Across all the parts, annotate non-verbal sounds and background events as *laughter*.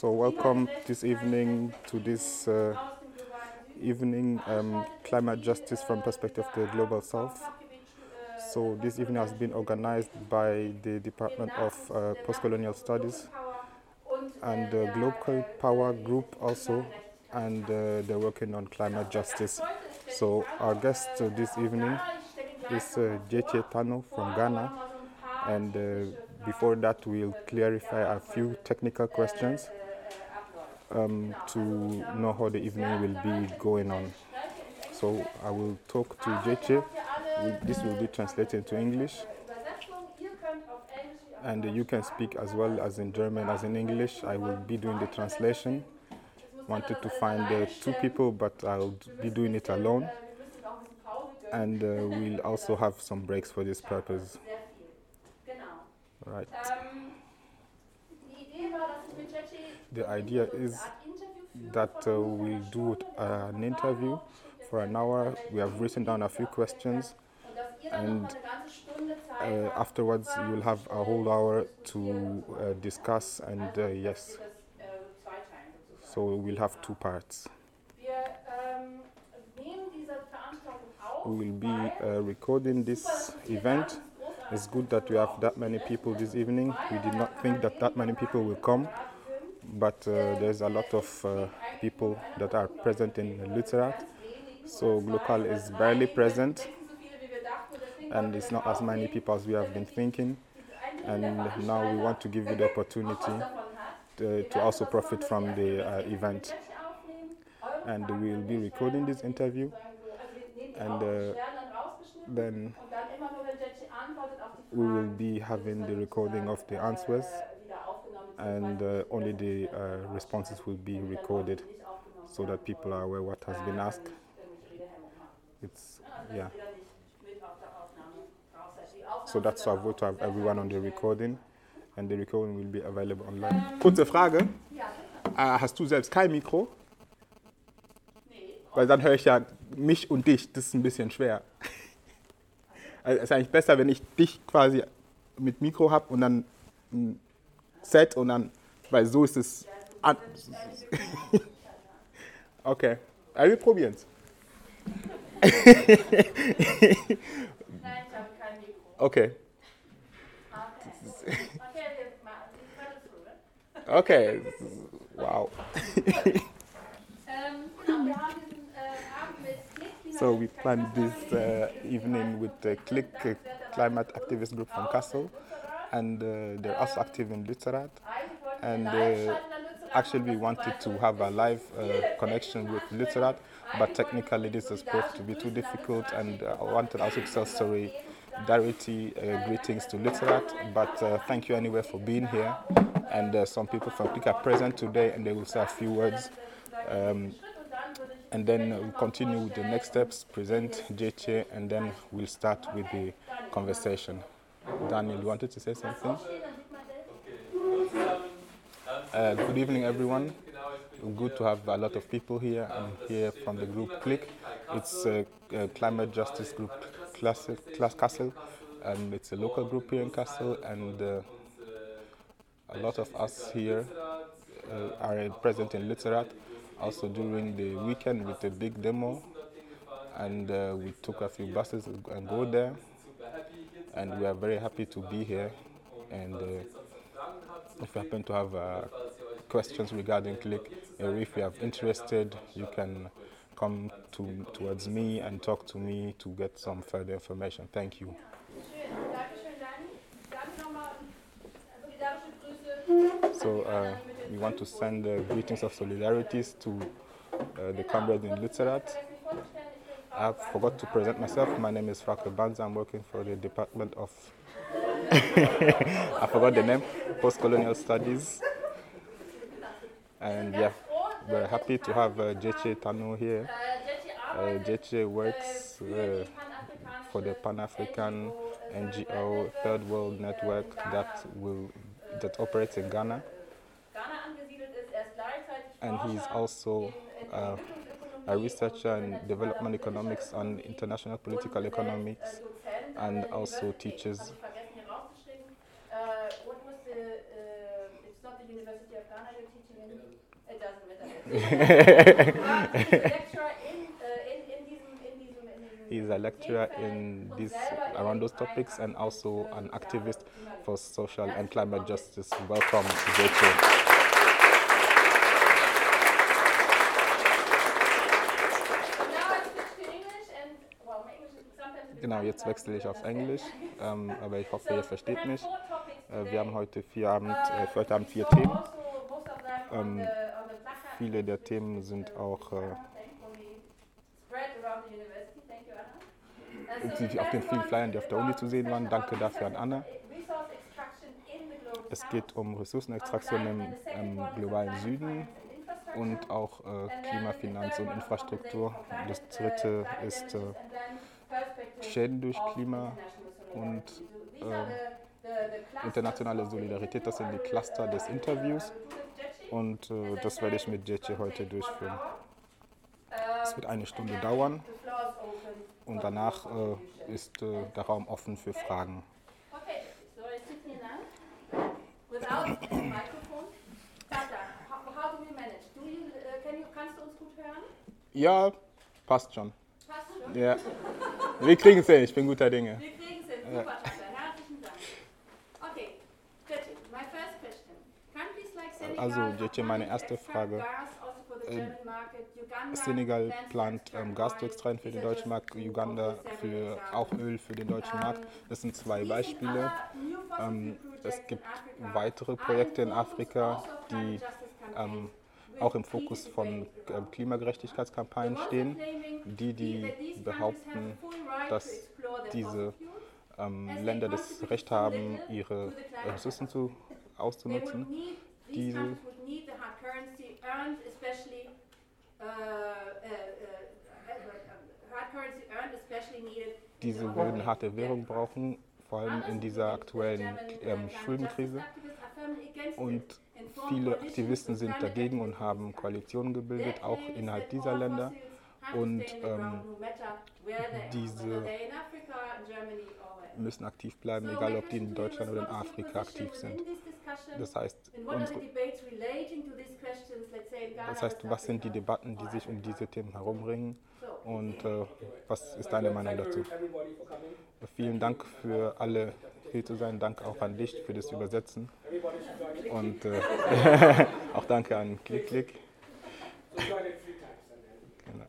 So welcome this evening to this uh, evening um, climate justice from perspective of the global south. So this evening has been organized by the Department of uh, Postcolonial Studies and the Global Power Group also, and uh, they're working on climate justice. So our guest this evening is uh, Jeche Tano from Ghana, and uh, before that we'll clarify a few technical questions um, to know how the evening will be going on. So I will talk to Jeche. This will be translated into English. And you can speak as well as in German as in English. I will be doing the translation. Wanted to find uh, two people, but I'll be doing it alone. And uh, we'll also have some breaks for this purpose. Right. The idea is that uh, we'll do an interview for an hour. We have written down a few questions, and uh, afterwards you'll have a whole hour to uh, discuss. And uh, yes, so we'll have two parts. We will be uh, recording this event. It's good that we have that many people this evening. We did not think that that many people will come, but uh, there's a lot of uh, people that are present in Lützerath. So Global is barely present, and it's not as many people as we have been thinking. And now we want to give you the opportunity to, to also profit from the uh, event. And we'll be recording this interview, and uh, then we will be having the recording of the answers and uh, only the uh, responses will be recorded so that people are aware what has been asked. It's, yeah. So that's our vote to have everyone on the recording and the recording will be available online. Kurze Frage. Äh, hast du selbst kein Mikro? Weil dann höre ich ja mich und dich. Das ist ein bisschen schwer. Also es ist eigentlich besser, wenn ich dich quasi mit Mikro habe und dann ein Set und dann, weil so ist es. An *laughs* okay, also wir probieren es. *laughs* okay. Okay, *laughs* wow. So we planned this uh, evening with the Click uh, Climate Activist Group from Kassel, and uh, they're also active in Lützerath. And uh, actually, we wanted to have a live uh, connection with Lützerath, but technically this has proved to be too difficult. And uh, I wanted also to tell solidarity greetings to Lützerath. But thank you anyway for being here. And some people from Click are present today, and they will say a few words. Um, and then we'll continue with the next steps, present JC, and then we'll start with the conversation. Daniel, you wanted to say something? Uh, good evening, everyone. Good to have a lot of people here. I'm here from the group CLIck. It's a, a climate justice group, Class, Class Castle, and it's a local group here in Castle. And uh, a lot of us here uh, are present in Lützerath also during the weekend with a big demo and uh, we took a few buses and go there and we are very happy to be here. And uh, if you happen to have uh, questions regarding click or if you are interested you can come to, towards me and talk to me to get some further information. Thank you. So uh, we want to send uh, greetings of solidarities to uh, the comrades in Lützerath. I forgot to present myself. My name is Frake Banza. I'm working for the Department of, *laughs* I forgot the name, Post-Colonial Studies. And yeah, we're happy to have uh, Jeche Tanu here. Uh, Jeche works uh, for the Pan-African NGO Third World Network that will that operates in Ghana. And he's also uh, a researcher in development economics and international political economics, and also teaches one are you teaching in? It doesn't matter. But he's a lecturer in, uh, in, in diesem, in diesem, in diesem He's a lecturer Themenfeld in und these selber in around those einem topics and also aktiven, an ähm, activist ja, Klimaschutz. for social That's and climate okay. justice. Welcome, Zeche. Now I switch to English and, well, my English is sometimes a bit Genau, jetzt wechsle ich understand. Englisch, ähm, aber ich hoffe, ihr versteht mich. Äh, wir haben heute vier, Abend, äh, für heute Abend vier Themen. Ähm, Viele der Themen sind auch äh, auf den vielen Flyern, die auf der Uni zu sehen waren. Danke dafür an Anna. Es geht um Ressourcenextraktion im ähm, globalen Süden und auch äh, Klima, Finanz und Infrastruktur. Das dritte ist äh, Schäden durch Klima und äh, internationale Solidarität. Das sind die Cluster des Interviews und äh, das werde ich mit Jetje heute durchführen. Es wird eine Stunde dauern und danach äh, ist äh, der Raum offen für Fragen. Uh? Ja, passt schon. Ja. Wir kriegen es hin, ich bin guter Dinge. Wir kriegen es hin. Super, Tata. Herzlichen Dank. Okay, Jetje, my first question. Countries like Senegal Also, Jetje, meine erste Frage. also. Uganda Senegal plant ähm, Gas zu extrahieren für den deutschen Markt, Uganda für auch Öl für den deutschen Markt. Das sind zwei Beispiele. Ähm, es gibt weitere Projekte in Afrika, die ähm, auch im Fokus von ähm, Klimagerechtigkeitskampagnen stehen, die, die behaupten, dass diese ähm, Länder das Recht haben, ihre äh, Ressourcen zu, auszunutzen. Diese diese würden harte Währung brauchen, vor allem in dieser aktuellen ähm, Schuldenkrise. Und viele Aktivisten sind dagegen und haben Koalitionen gebildet, auch innerhalb dieser Länder. Und ähm, diese müssen aktiv bleiben, egal ob die in Deutschland oder in Afrika aktiv sind. Das heißt, unsere, das heißt, was sind die Debatten, die sich um diese Themen herumringen und äh, was ist deine Meinung dazu? Vielen Dank für alle hier zu sein, danke auch an dich für das Übersetzen und äh, *laughs* auch danke an Klick Klick. Genau.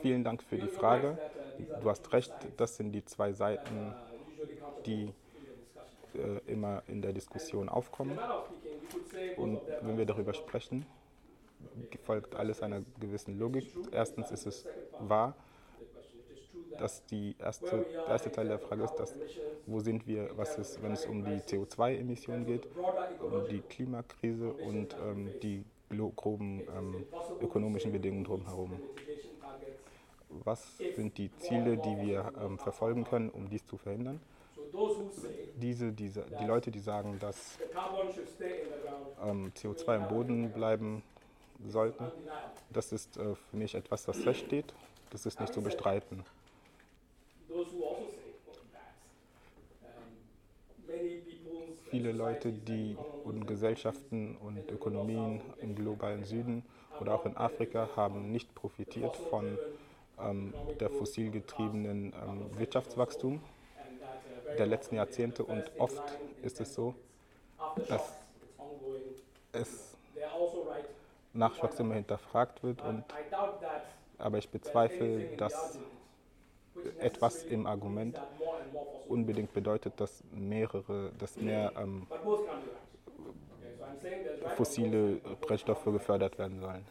Vielen Dank für die Frage. Du hast recht, das sind die zwei Seiten, die äh, immer in der Diskussion aufkommen. Und wenn wir darüber sprechen, folgt alles einer gewissen Logik. Erstens ist es wahr, dass die erste, der erste Teil der Frage ist, dass, wo sind wir, was ist, wenn es um die CO2-Emissionen geht, um die Klimakrise und ähm, die groben ähm, ökonomischen Bedingungen drumherum. Was sind die Ziele, die wir ähm, verfolgen können, um dies zu verhindern? Diese, diese, die Leute, die sagen, dass ähm, CO2 im Boden bleiben sollten, das ist äh, für mich etwas, das feststeht. Das ist nicht zu bestreiten. Viele Leute, die und Gesellschaften und Ökonomien im globalen Süden oder auch in Afrika haben nicht profitiert von ähm, der fossilgetriebenen ähm, Wirtschaftswachstum der letzten Jahrzehnte. Und oft ist es so, dass es Nachwachstum hinterfragt wird. Und aber ich bezweifle, dass etwas im Argument unbedingt bedeutet, dass mehrere, dass mehr ähm, fossile Brennstoffe gefördert werden sollen.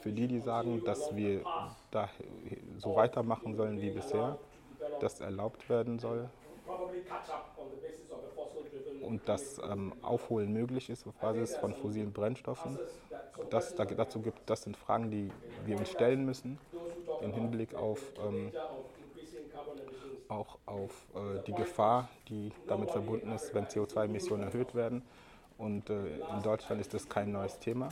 Für die, die sagen, dass wir da so weitermachen sollen wie bisher, dass erlaubt werden soll und dass ähm, Aufholen möglich ist auf Basis von fossilen Brennstoffen, das da, dazu gibt, das sind Fragen, die wir uns stellen müssen im Hinblick auf ähm, auch auf äh, die Gefahr, die damit verbunden ist, wenn CO2-Emissionen erhöht werden. Und äh, in Deutschland ist das kein neues Thema.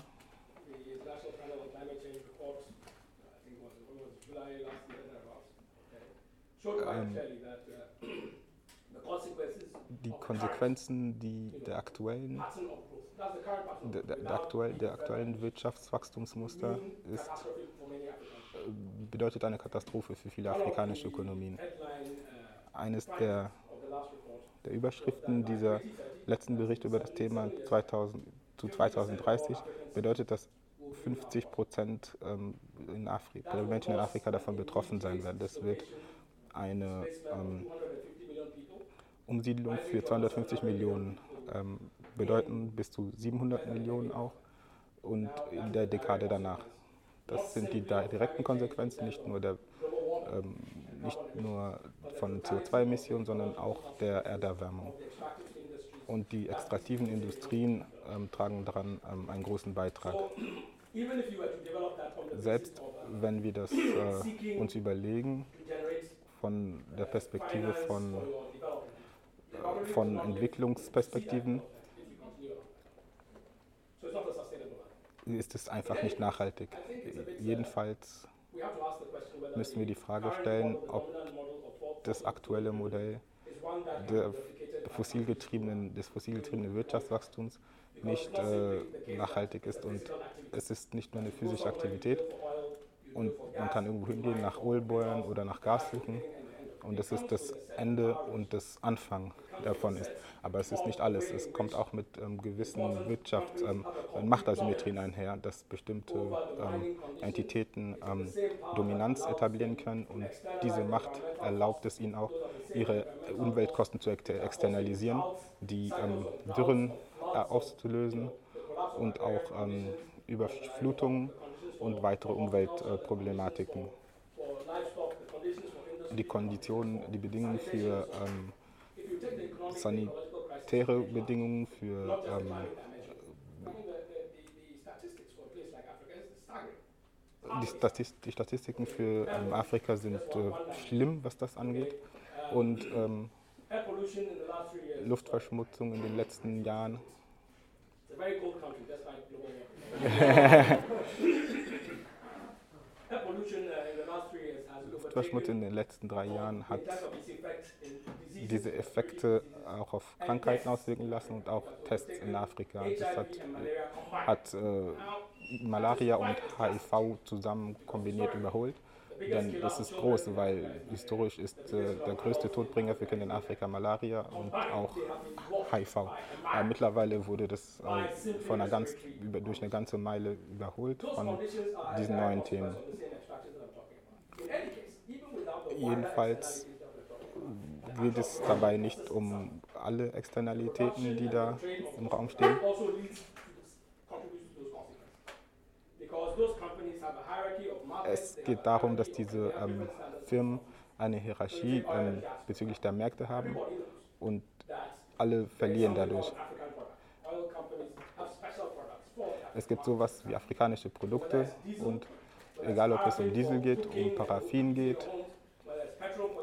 Ähm, die Konsequenzen die der, aktuellen, der, der, aktuell, der aktuellen Wirtschaftswachstumsmuster ist, äh, bedeutet eine Katastrophe für viele afrikanische Ökonomien. Eines der, der Überschriften dieser letzten Bericht über das Thema 2000, zu 2030 bedeutet, dass 50 Prozent ähm, in Afrika, Menschen in Afrika davon betroffen sein werden. Das wird eine ähm, Umsiedlung für 250 Millionen ähm, bedeuten, bis zu 700 Millionen auch und in der Dekade danach. Das sind die direkten Konsequenzen, nicht nur, der, ähm, nicht nur von CO2-Emissionen, sondern auch der Erderwärmung. Und die extraktiven Industrien ähm, tragen daran ähm, einen großen Beitrag. Selbst wenn wir das äh, uns überlegen, von der Perspektive von, äh, von Entwicklungsperspektiven, ist es einfach nicht nachhaltig. Jedenfalls müssen wir die Frage stellen, ob das aktuelle Modell der fossilgetriebenen, des fossilgetriebenen Wirtschaftswachstums nicht äh, nachhaltig ist und es ist nicht nur eine physische Aktivität und man kann irgendwo hingehen, nach Öl bohren oder nach Gas suchen und das ist das Ende und das Anfang davon ist. Aber es ist nicht alles. Es kommt auch mit ähm, gewissen Wirtschafts- ähm, Machtasymmetrien einher, dass bestimmte ähm, Entitäten ähm, Dominanz etablieren können und diese Macht erlaubt es ihnen auch, ihre Umweltkosten zu externalisieren, die ähm, Dürren äh, auszulösen und auch ähm, Überflutungen und weitere Umweltproblematiken. Die Konditionen, die Bedingungen für ähm, sanitäre Bedingungen, für ähm, die, Statist die, Statistiken für ähm, Afrika sind äh, schlimm, was das angeht. Und ähm, Luftverschmutzung in den letzten Jahren. *laughs* Luftverschmutzung in den letzten drei Jahren hat diese Effekte auch auf Krankheiten auswirken lassen und auch Tests in Afrika. Das hat, hat äh, Malaria und HIV zusammen kombiniert überholt. Denn das ist groß, weil historisch ist äh, der größte Todbringer für Kinder in Afrika Malaria und auch HIV. Aber mittlerweile wurde das äh, von einer ganz, über, durch eine ganze Meile überholt von diesen neuen Themen. Jedenfalls geht es dabei nicht um alle Externalitäten, die da im Raum stehen. Es geht darum, dass diese ähm, Firmen eine Hierarchie ähm, bezüglich der Märkte haben und alle verlieren dadurch. Es gibt sowas wie afrikanische Produkte und egal ob es um Diesel geht, um Paraffin geht,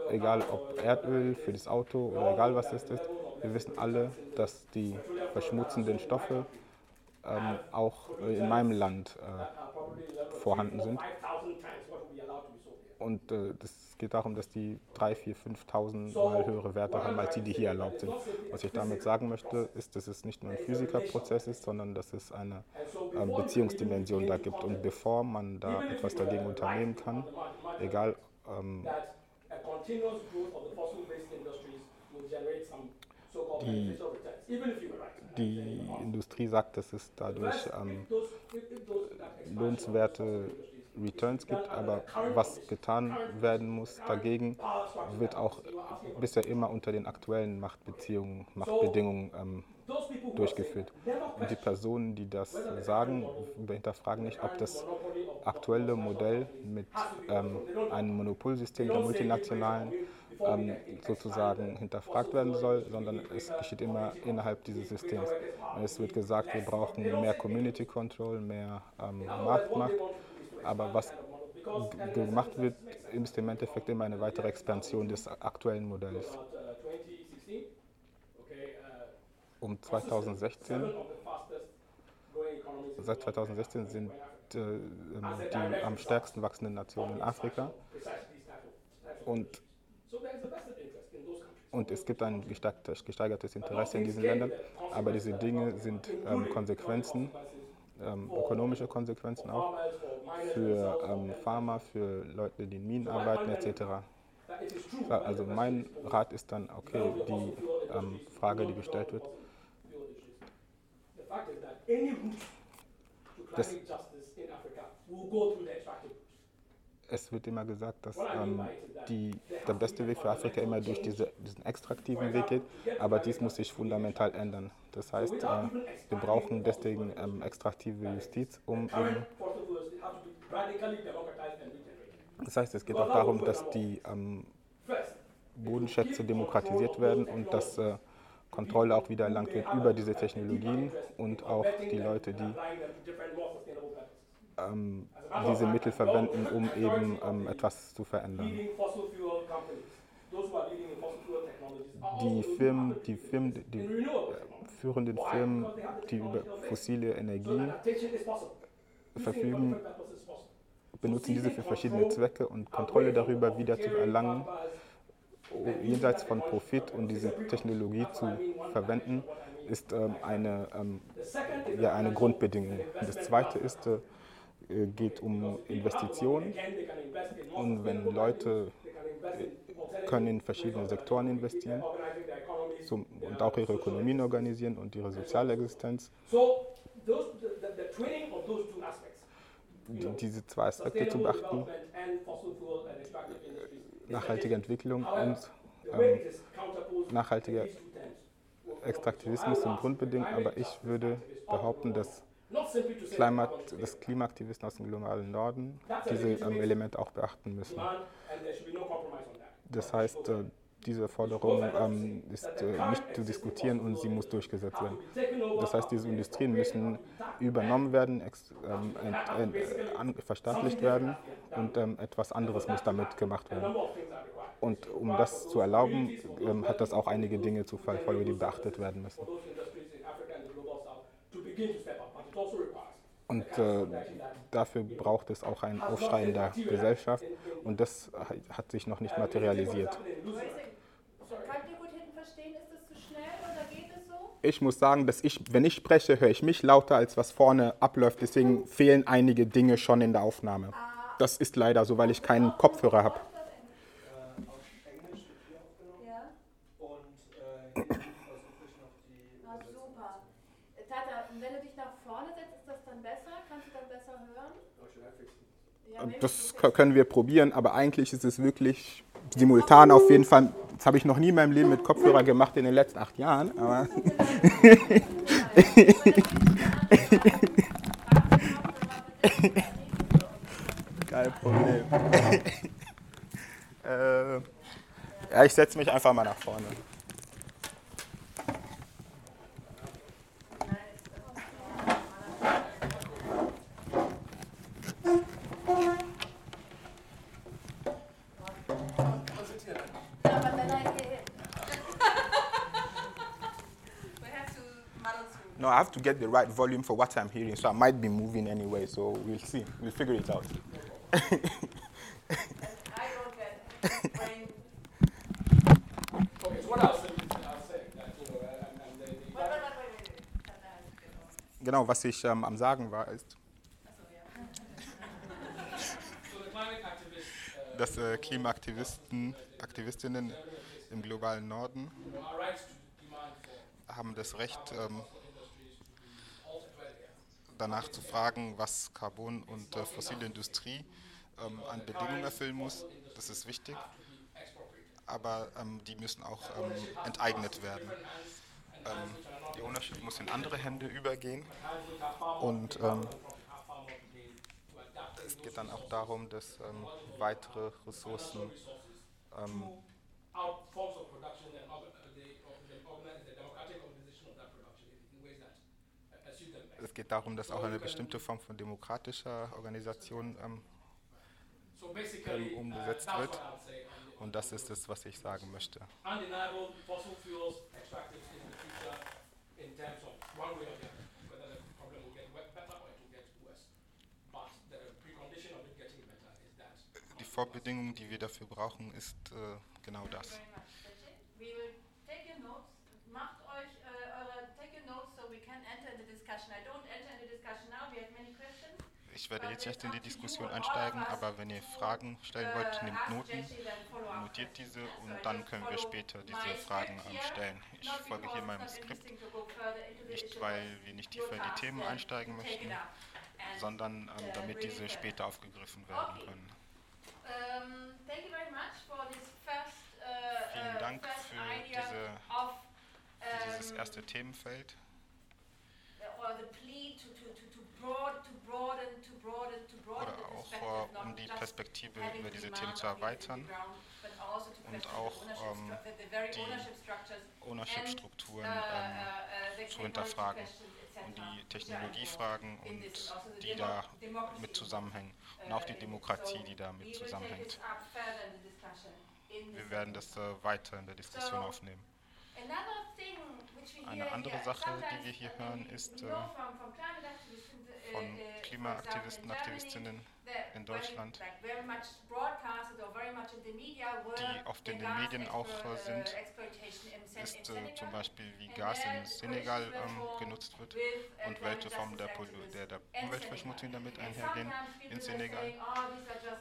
egal ob Erdöl für das Auto oder egal was es ist, wir wissen alle, dass die verschmutzenden Stoffe ähm, auch in meinem Land äh, vorhanden sind. Und äh, das geht darum, dass die 3.000, 4.000, 5.000 Mal höhere Werte haben, als die, die hier erlaubt sind. Was ich damit sagen möchte, ist, dass es nicht nur ein Physikerprozess ist, sondern dass es eine äh, Beziehungsdimension da gibt. Und bevor man da etwas dagegen unternehmen kann, egal ähm, die, die Industrie sagt, dass es dadurch ähm, lohnenswerte Returns gibt, aber was getan werden muss dagegen, wird auch bisher immer unter den aktuellen Machtbeziehungen, Machtbedingungen ähm, durchgeführt. Und die Personen, die das sagen, hinterfragen nicht, ob das aktuelle Modell mit ähm, einem Monopolsystem der multinationalen ähm, sozusagen hinterfragt werden soll, sondern es geschieht immer innerhalb dieses Systems. Es wird gesagt, wir brauchen mehr Community Control, mehr ähm, Marktmacht, aber was gemacht wird, ist im Endeffekt immer eine weitere Expansion des aktuellen Modells. Um 2016, seit 2016 sind äh, die am stärksten wachsenden Nationen in Afrika. Und Und es gibt ein gesteigertes Interesse in diesen Ländern, aber diese Dinge sind ähm, Konsequenzen, ähm, ökonomische Konsequenzen auch für ähm, Farmer, für Leute, die in Minen arbeiten etc. Also mein Rat ist dann, okay, die ähm, Frage, die gestellt wird, das, es wird immer gesagt, dass ähm, die, der beste Weg für Afrika immer durch diese, diesen extraktiven Weg geht, aber dies muss sich fundamental ändern. Das heißt, äh, wir brauchen deswegen ähm, extraktive Justiz, um eben. Das heißt, es geht auch darum, dass die ähm, Bodenschätze demokratisiert werden und dass äh, Kontrolle auch wieder erlangt wird über diese Technologien und auch die Leute, die ähm, diese Mittel verwenden, um eben ähm, etwas zu verändern. Die Firmen, die, Firmen, die äh, führenden Firmen, die über fossile Energien verfügen, benutzen diese für verschiedene Zwecke und Kontrolle darüber wieder zu erlangen, jenseits von Profit und diese Technologie zu verwenden, ist ähm, eine, ähm, ja, eine Grundbedingung. Und das Zweite ist, äh, geht um Investitionen und wenn Leute äh, können in verschiedene Sektoren investieren zum, und auch ihre Ökonomien organisieren und ihre soziale Existenz. Die, diese zwei Aspekte zu beachten, nachhaltige Entwicklung und ähm, nachhaltiger Extraktivismus sind Grundbedingungen, aber ich würde behaupten, dass Klimat, dass Klimaaktivisten aus dem globalen Norden diese ähm, Elemente auch beachten müssen. Das heißt, äh, diese Forderung ähm, ist äh, nicht zu diskutieren und sie muss durchgesetzt werden. Das heißt, diese Industrien müssen übernommen werden, ex, ähm, ent, ent, an, verstaatlicht werden und ähm, etwas anderes muss damit gemacht werden. Und um das zu erlauben, ähm, hat das auch einige Dinge zu Folge, die beachtet werden müssen. Und äh, dafür braucht es auch ein Aufschrei in der Gesellschaft und das hat sich noch nicht materialisiert. Ich muss sagen, dass ich, wenn ich spreche, höre ich mich lauter, als was vorne abläuft. Deswegen fehlen einige Dinge schon in der Aufnahme. Das ist leider so, weil ich keinen Kopfhörer habe. das können wir probieren, aber eigentlich ist es wirklich simultan auf jeden Fall. Das habe ich noch nie in meinem Leben mit Kopfhörer gemacht in den letzten acht Jahren. Aber *laughs* Kein Problem. *laughs* äh, ja, ich setze mich einfach mal nach vorne. No, I have to get the right volume for what I'm hearing, so I might be moving anyway, so we'll see. We'll figure it out. Genau, was ich ähm, am Sagen war, ist, dass äh, Klimaaktivisten, Aktivistinnen im globalen Norden haben das Recht, ähm, danach zu fragen, was Carbon und äh, fossile Industrie ähm, an Bedingungen erfüllen muss. Das ist wichtig. Aber ähm, die müssen auch ähm, enteignet werden. Ähm, die Ownership muss in andere Hände übergehen. Und ähm, es geht dann auch darum, dass ähm, weitere Ressourcen es geht darum, dass auch eine bestimmte Form von demokratischer Organisation ähm, ähm, umgesetzt wird. Und das ist es, was ich sagen möchte. Die Vorbedingung, die wir dafür brauchen, ist äh, genau das. discussion. I don't enter in the discussion now. We have many questions. Ich werde jetzt nicht in die Diskussion einsteigen, aber wenn ihr Fragen stellen wollt, Uh, nehmt Noten, notiert diese und dann können wir später diese Fragen stellen. Ich folge hier meinem Skript, nicht weil wir nicht tiefer in die Themen einsteigen möchten, sondern ähm, uh, damit diese später aufgegriffen werden können. Uh, Vielen uh, Dank für diese- Für dieses erste Themenfeld oder auch äh, um die Perspektive über diese Themen zu erweitern, also und auch, ähm, die Ownership-Strukturen uh, ähm, uh, the zu hinterfragen und die Technologiefragen und also die da mit zusammenhängen und uh, auch die. Demokratie, die da mit zusammenhängt. Wir werden das äh, weiter in der Diskussion aufnehmen. Another thing Eine andere Sache, die wir hier hören, ist, äh, Von Klimaaktivisten, Aktivistinnen, in Deutschland, die oft in den Medien auch, äh, sind, ist äh, zum Beispiel, wie Gas in Senegal ähm, genutzt wird und welche Formen der, der, der Umweltverschmutzung damit einhergehen in Senegal.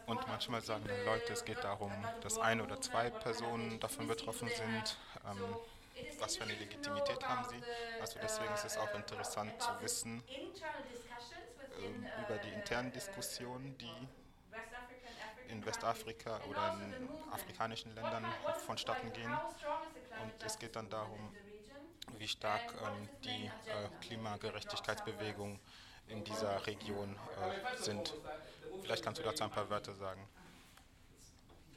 Und manchmal sagen Leute, es geht darum, dass ein oder zwei Personen davon betroffen sind. Ähm, was für eine Legitimität haben sie? Also deswegen ist es auch interessant zu wissen ähm, über die internen Diskussionen, die in Westafrika oder in afrikanischen Ländern vonstatten gehen. Und es geht dann darum, wie stark ähm, die äh, agenda? Klimagerechtigkeitsbewegungen in dieser Region äh, sind. Vielleicht kannst du dazu ein paar Wörter sagen.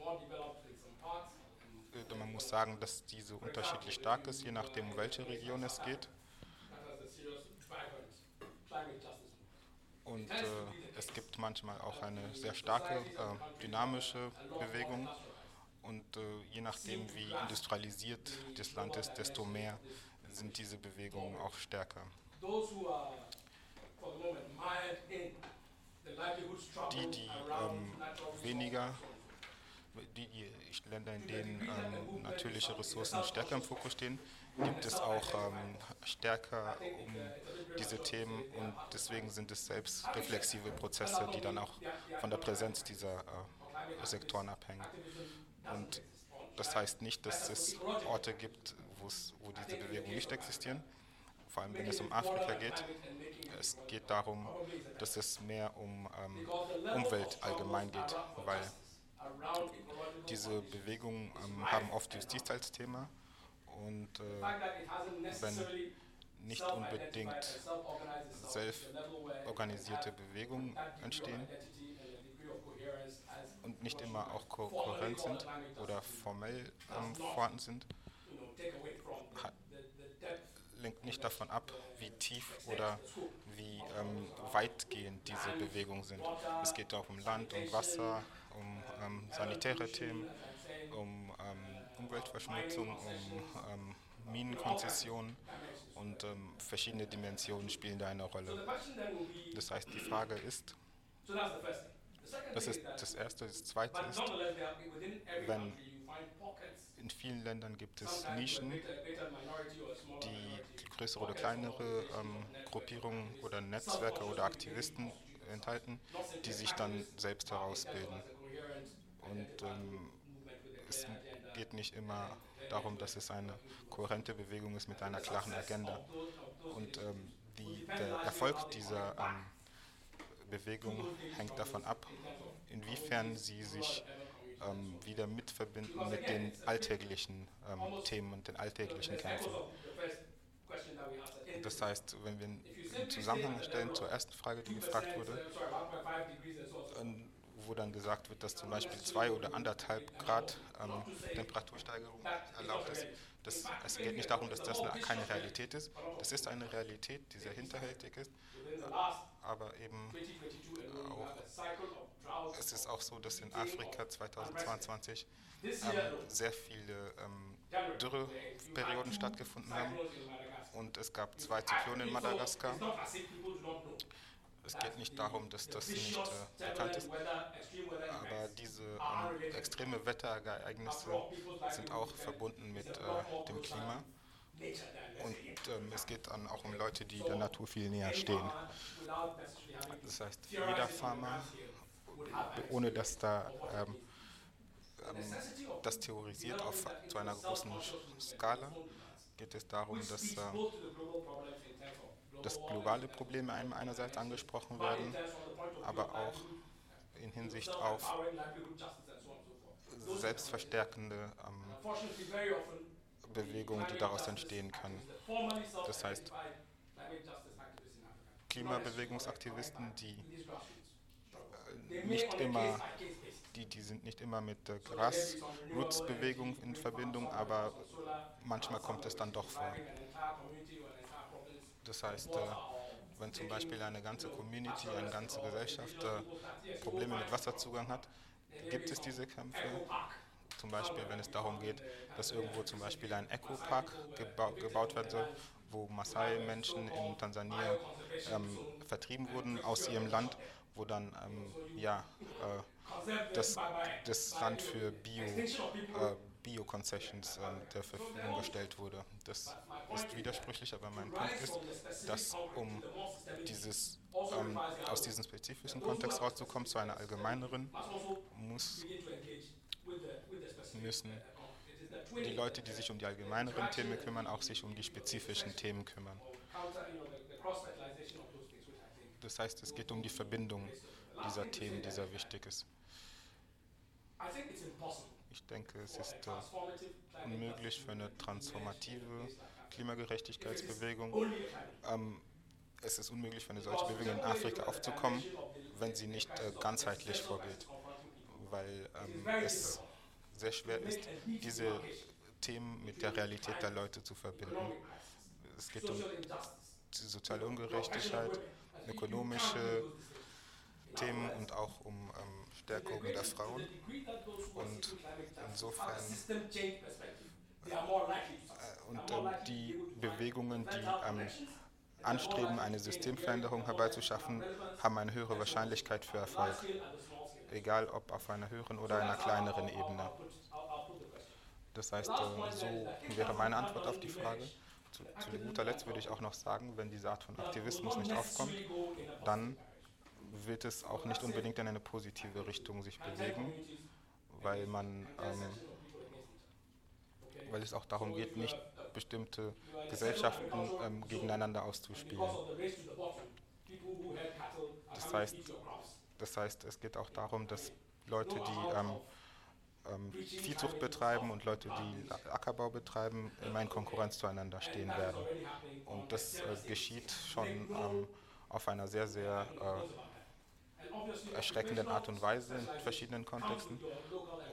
more developed in some parts. And Äh, Man muss sagen, dass diese unterschiedlich stark ist, je nachdem, um welche Region es geht. Und äh, es gibt manchmal auch eine sehr starke, äh, dynamische Bewegung. Und äh, je nachdem, wie industrialisiert das Land ist, desto mehr sind diese Bewegungen auch stärker. Die, die ähm, weniger, die, die Länder, in denen ähm, natürliche Ressourcen stärker im Fokus stehen, gibt es auch ähm, stärker um diese Themen und deswegen sind es selbst reflexive Prozesse, die dann auch von der Präsenz dieser äh, Sektoren abhängen. Und das heißt nicht, dass es Orte gibt, wo es- wo diese Bewegungen nicht existieren, vor allem wenn es um Afrika geht. Es geht darum, dass es mehr um ähm, Umwelt allgemein geht, weil diese Bewegungen ähm, haben oft Justiz als Thema und äh, necessarily nicht unbedingt and self-organized itself selbst to the level where it can organisierte have Bewegungen entstehen und nicht immer auch kohärent sind oder formell ähm, vorhanden sind, lenkt nicht davon ab, wie tief oder wie ähm, weitgehend diese Bewegungen sind. Es geht auch um Land, um Wasser, ähm, sanitäre Themen, um ähm, Umweltverschmutzung, um ähm, Minenkonzessionen und ähm, verschiedene Dimensionen spielen da eine Rolle. Das heißt, die Frage ist, das ist das Erste. Das Zweite ist, wenn in vielen Ländern gibt es Nischen, die größere oder kleinere ähm, Gruppierungen oder Netzwerke oder Aktivisten enthalten, die sich dann selbst herausbilden. Und ähm, es geht nicht immer darum, dass es eine kohärente Bewegung ist mit einer klaren Agenda. Und ähm, die, der Erfolg dieser ähm, Bewegung hängt davon ab, inwiefern sie sich ähm, wieder mitverbinden mit den alltäglichen ähm, Themen und den alltäglichen Kämpfen. Das heißt, wenn wir einen Zusammenhang stellen zur ersten Frage, die gefragt wurde, wo dann gesagt wird, dass zum Beispiel zwei oder anderthalb Grad ähm, Temperatursteigerung erlaubt ist. Das, es geht nicht darum, dass das eine, keine Realität ist. Das ist eine Realität, die sehr hinterhältig ist, aber eben auch, es ist auch so, dass in Afrika 2022 ähm, sehr viele ähm, Dürreperioden stattgefunden haben und es gab zwei Zyklone in Madagaskar. Es geht nicht darum, dass das nicht äh, bekannt ist, aber diese ähm, extreme Wetterereignisse sind auch verbunden mit äh, dem Klima. Und ähm, es geht dann auch um Leute, die der Natur viel näher stehen. Das heißt, jeder Farmer, ohne dass da ähm, ähm, das theorisiert auf zu einer großen Skala, geht es darum, dass, äh, dass globale Probleme einem einerseits angesprochen werden, aber auch in Hinsicht auf selbstverstärkende ähm, Bewegungen, die daraus entstehen können. Das heißt, Klimabewegungsaktivisten, die äh, nicht immer, die, die sind nicht immer mit der Grassroots-Bewegung in Verbindung, aber manchmal kommt es dann doch vor. Das heißt, äh, wenn zum Beispiel eine ganze Community, eine ganze Gesellschaft äh, Probleme mit Wasserzugang hat, gibt es diese Kämpfe. Zum Beispiel, wenn es darum geht, dass irgendwo zum Beispiel ein Eco-Park geba gebaut werden soll, wo Maasai-Menschen in Tansania ähm, vertrieben wurden aus ihrem Land, wo dann ähm, ja, äh, das, das Land für Bio, äh, Bio-Concessions äh, der Verfügung gestellt wurde. Das ist widersprüchlich, aber mein Punkt ist, dass um dieses, ähm, aus diesem spezifischen Kontext rauszukommen zu einer allgemeineren, muss, müssen die Leute, die sich um die allgemeineren Themen kümmern, auch sich um die spezifischen Themen kümmern. Das heißt, es geht um die Verbindung dieser Themen, die sehr wichtig ist. Ich denke, es ist äh, unmöglich für eine transformative Klimagerechtigkeitsbewegung, ähm, es ist unmöglich für eine solche Bewegung in Afrika aufzukommen, wenn sie nicht äh, ganzheitlich vorgeht, weil ähm, es sehr schwer ist, diese Themen mit der Realität der Leute zu verbinden. Es geht um soziale Ungerechtigkeit, ökonomische Themen und auch um ähm, Stärkung der Frauen. Und insofern äh, und ähm, die Bewegungen, die ähm, anstreben, eine Systemveränderung herbeizuschaffen, haben eine höhere Wahrscheinlichkeit für Erfolg, egal ob auf einer höheren oder einer kleineren Ebene. Das heißt, äh, so wäre meine Antwort auf die Frage. Zu, zu guter Letzt würde ich auch noch sagen, wenn diese Art von Aktivismus nicht aufkommt, dann wird es auch nicht unbedingt in eine positive Richtung sich bewegen, weil man ähm, weil es auch darum geht, nicht bestimmte Gesellschaften ähm, gegeneinander auszuspielen. Das heißt, das heißt, es geht auch darum, dass Leute, die ähm, ähm, Viehzucht betreiben und Leute, die Ackerbau betreiben, immer in Konkurrenz zueinander stehen werden. Und das äh, geschieht schon ähm, auf einer sehr, sehr äh, erschreckenden Art und Weise in verschiedenen Kontexten.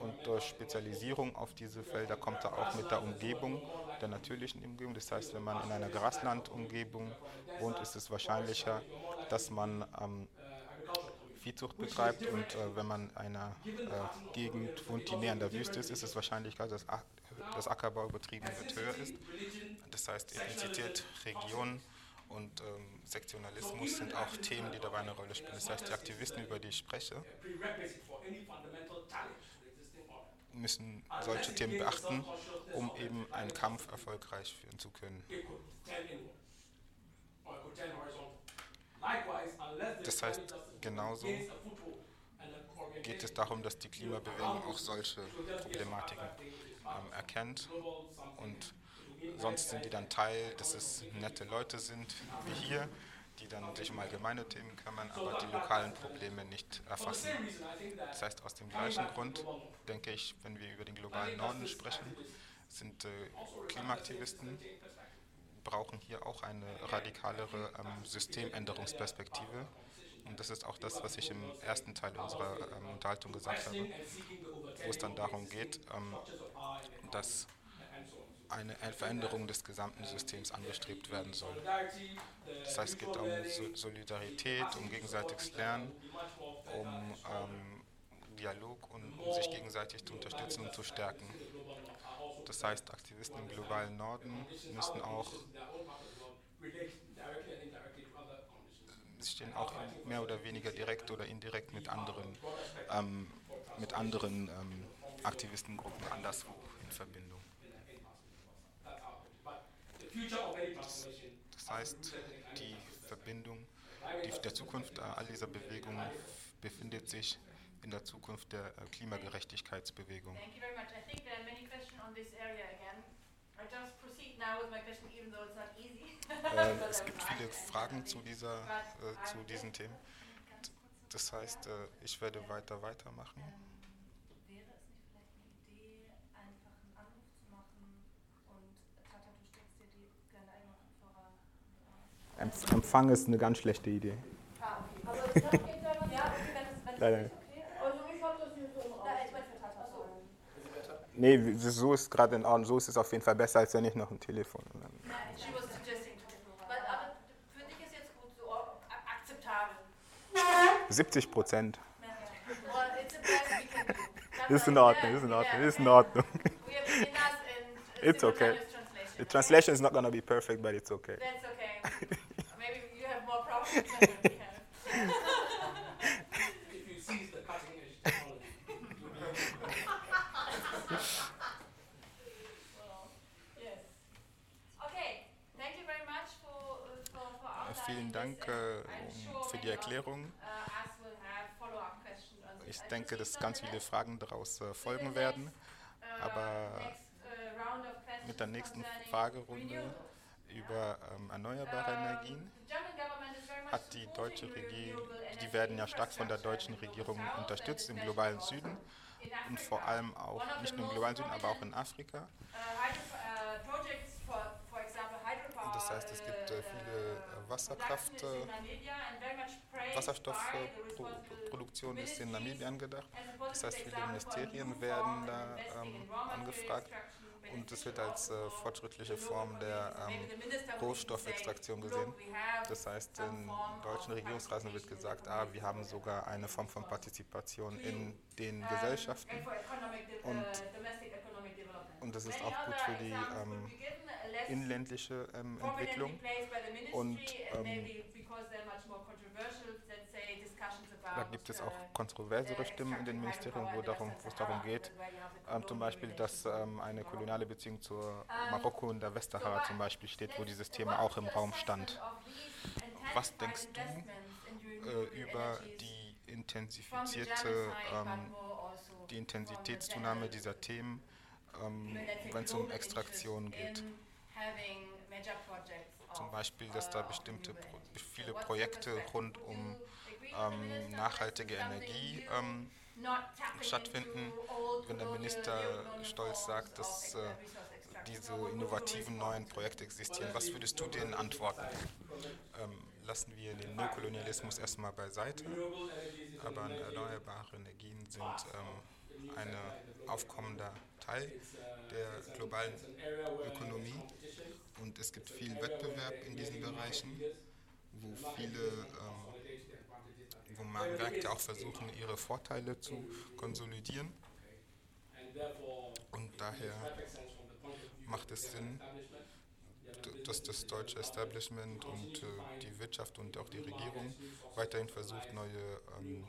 Und durch Spezialisierung auf diese Felder kommt er auch mit der Umgebung, der natürlichen Umgebung. Das heißt, wenn man in einer Graslandumgebung wohnt, ist es wahrscheinlicher, dass man ähm, Viehzucht betreibt. Und äh, wenn man in einer äh, Gegend wohnt, die näher an der Wüste ist, ist es wahrscheinlicher, dass das Ackerbau betrieben wird, höher ist. Das heißt, Ethnizität, Region und ähm, Sektionalismus sind auch Themen, die dabei eine Rolle spielen. Das heißt, die Aktivisten, über die ich spreche, müssen solche Themen beachten, um eben einen Kampf erfolgreich führen zu können. Das heißt, genauso geht es darum, dass die Klimabewegung auch solche Problematiken ähm, erkennt und sonst sind die dann Teil, dass es nette Leute sind wie hier, die dann sich um allgemeine Themen kümmern, aber die lokalen Probleme nicht erfassen. Das heißt, aus dem gleichen Grund denke ich, wenn wir über den globalen Norden sprechen, sind äh, Klimaaktivisten brauchen hier auch eine radikalere ähm, Systemänderungsperspektive. Und das ist auch das, was ich im ersten Teil unserer ähm, Unterhaltung gesagt habe, wo es dann darum geht, ähm, dass eine Veränderung des gesamten Systems angestrebt werden soll. Das heißt, es geht um Solidarität, um gegenseitiges Lernen, um ähm, Dialog und um sich gegenseitig zu unterstützen und zu stärken. Das heißt, Aktivisten im globalen Norden müssen auch stehen auch mehr oder weniger direkt oder indirekt mit anderen, ähm, mit anderen ähm, Aktivistengruppen anderswo in Verbindung. Das heißt, die Verbindung, die, der Zukunft all dieser Bewegungen befindet sich in der Zukunft der äh, Klimagerechtigkeitsbewegung. Thank you very much. I think there are many questions on this area again. I just proceed now with my question, even though it's not easy. *laughs* Äh, es gibt viele Fragen zu, dieser, äh, zu diesen Themen. Das heißt, äh, ich werde weiter weitermachen. Ähm, wäre es nicht vielleicht eine Idee, einfach einen Anruf zu machen und Tata, du steckst dir die gerne einmal Kopfhörer an. Empf- Empfang ist eine ganz schlechte Idee. Ah, okay. Aber das geht ja, ja, okay, wenn es, wenn es Leider. nicht okay ist. Also ich habe das hier so im Raum. Nein, ich meine für Tata. So. Nee, wie- so ist gerade in Ordnung. So ist es auf jeden Fall besser, als wenn ich noch ein Telefon. She was suggesting but, aber für dich ist jetzt gut so ak- akzeptabel. 70 Prozent. *laughs* Ist in. Ordnung, ist in Ordnung, ist in Ordnung. It's okay. The translation is not gonna be perfect, but it's okay. That's okay. Vielen Dank äh, für die Erklärung. Ich denke, dass ganz viele. Fragen daraus äh, folgen werden. aber Mit der nächsten Fragerunde über ähm, erneuerbare Energien hat die deutsche Regierung, die werden ja stark von der deutschen Regierung unterstützt, im globalen Süden und vor allem auch nicht nur im globalen Süden, aber auch in Afrika. Das heißt, es gibt, äh, viele, äh, Wasserkraft, äh, Wasserstoffproduktion ist in Namibia angedacht. Das heißt, viele Ministerien werden da ähm, angefragt und es wird als äh, for fortschrittliche Form der ähm, Rohstoffextraktion gesehen. "Look, we have Das heißt, in deutschen of Regierungskreisen wird gesagt, ah, wir haben sogar eine Form von Partizipation in den Gesellschaften. Und-. Und das ist auch gut für die ähm, inländliche ähm, Entwicklung. Und, Da gibt es auch kontroversere Stimmen in den Ministerien, wo, darum, wo es darum geht, ähm, zum Beispiel, dass ähm, eine koloniale Beziehung zu Marokko und der Westsahara zum Beispiel steht, wo dieses Thema auch im Raum stand. Was denkst du äh, über die intensifizierte, ähm, die Intensitätszunahme dieser Themen, ähm, wenn es um Extraktion geht? Zum Beispiel, dass da bestimmte viele Projekte rund um ähm, nachhaltige Energie ähm, stattfinden, wenn der Minister stolz sagt, dass äh, diese innovativen neuen Projekte existieren. Was würdest du denen antworten? Ähm, lassen wir den Neokolonialismus erstmal beiseite, aber erneuerbare Energien sind ähm, ein aufkommender Teil der globalen Ökonomie und es gibt viel Wettbewerb in diesen Bereichen, wo viele ähm, wo Märkte auch versuchen, ihre Vorteile zu konsolidieren. Und daher macht es Sinn, dass das deutsche Establishment und äh, die Wirtschaft und auch die Regierung weiterhin versucht, neue ähm,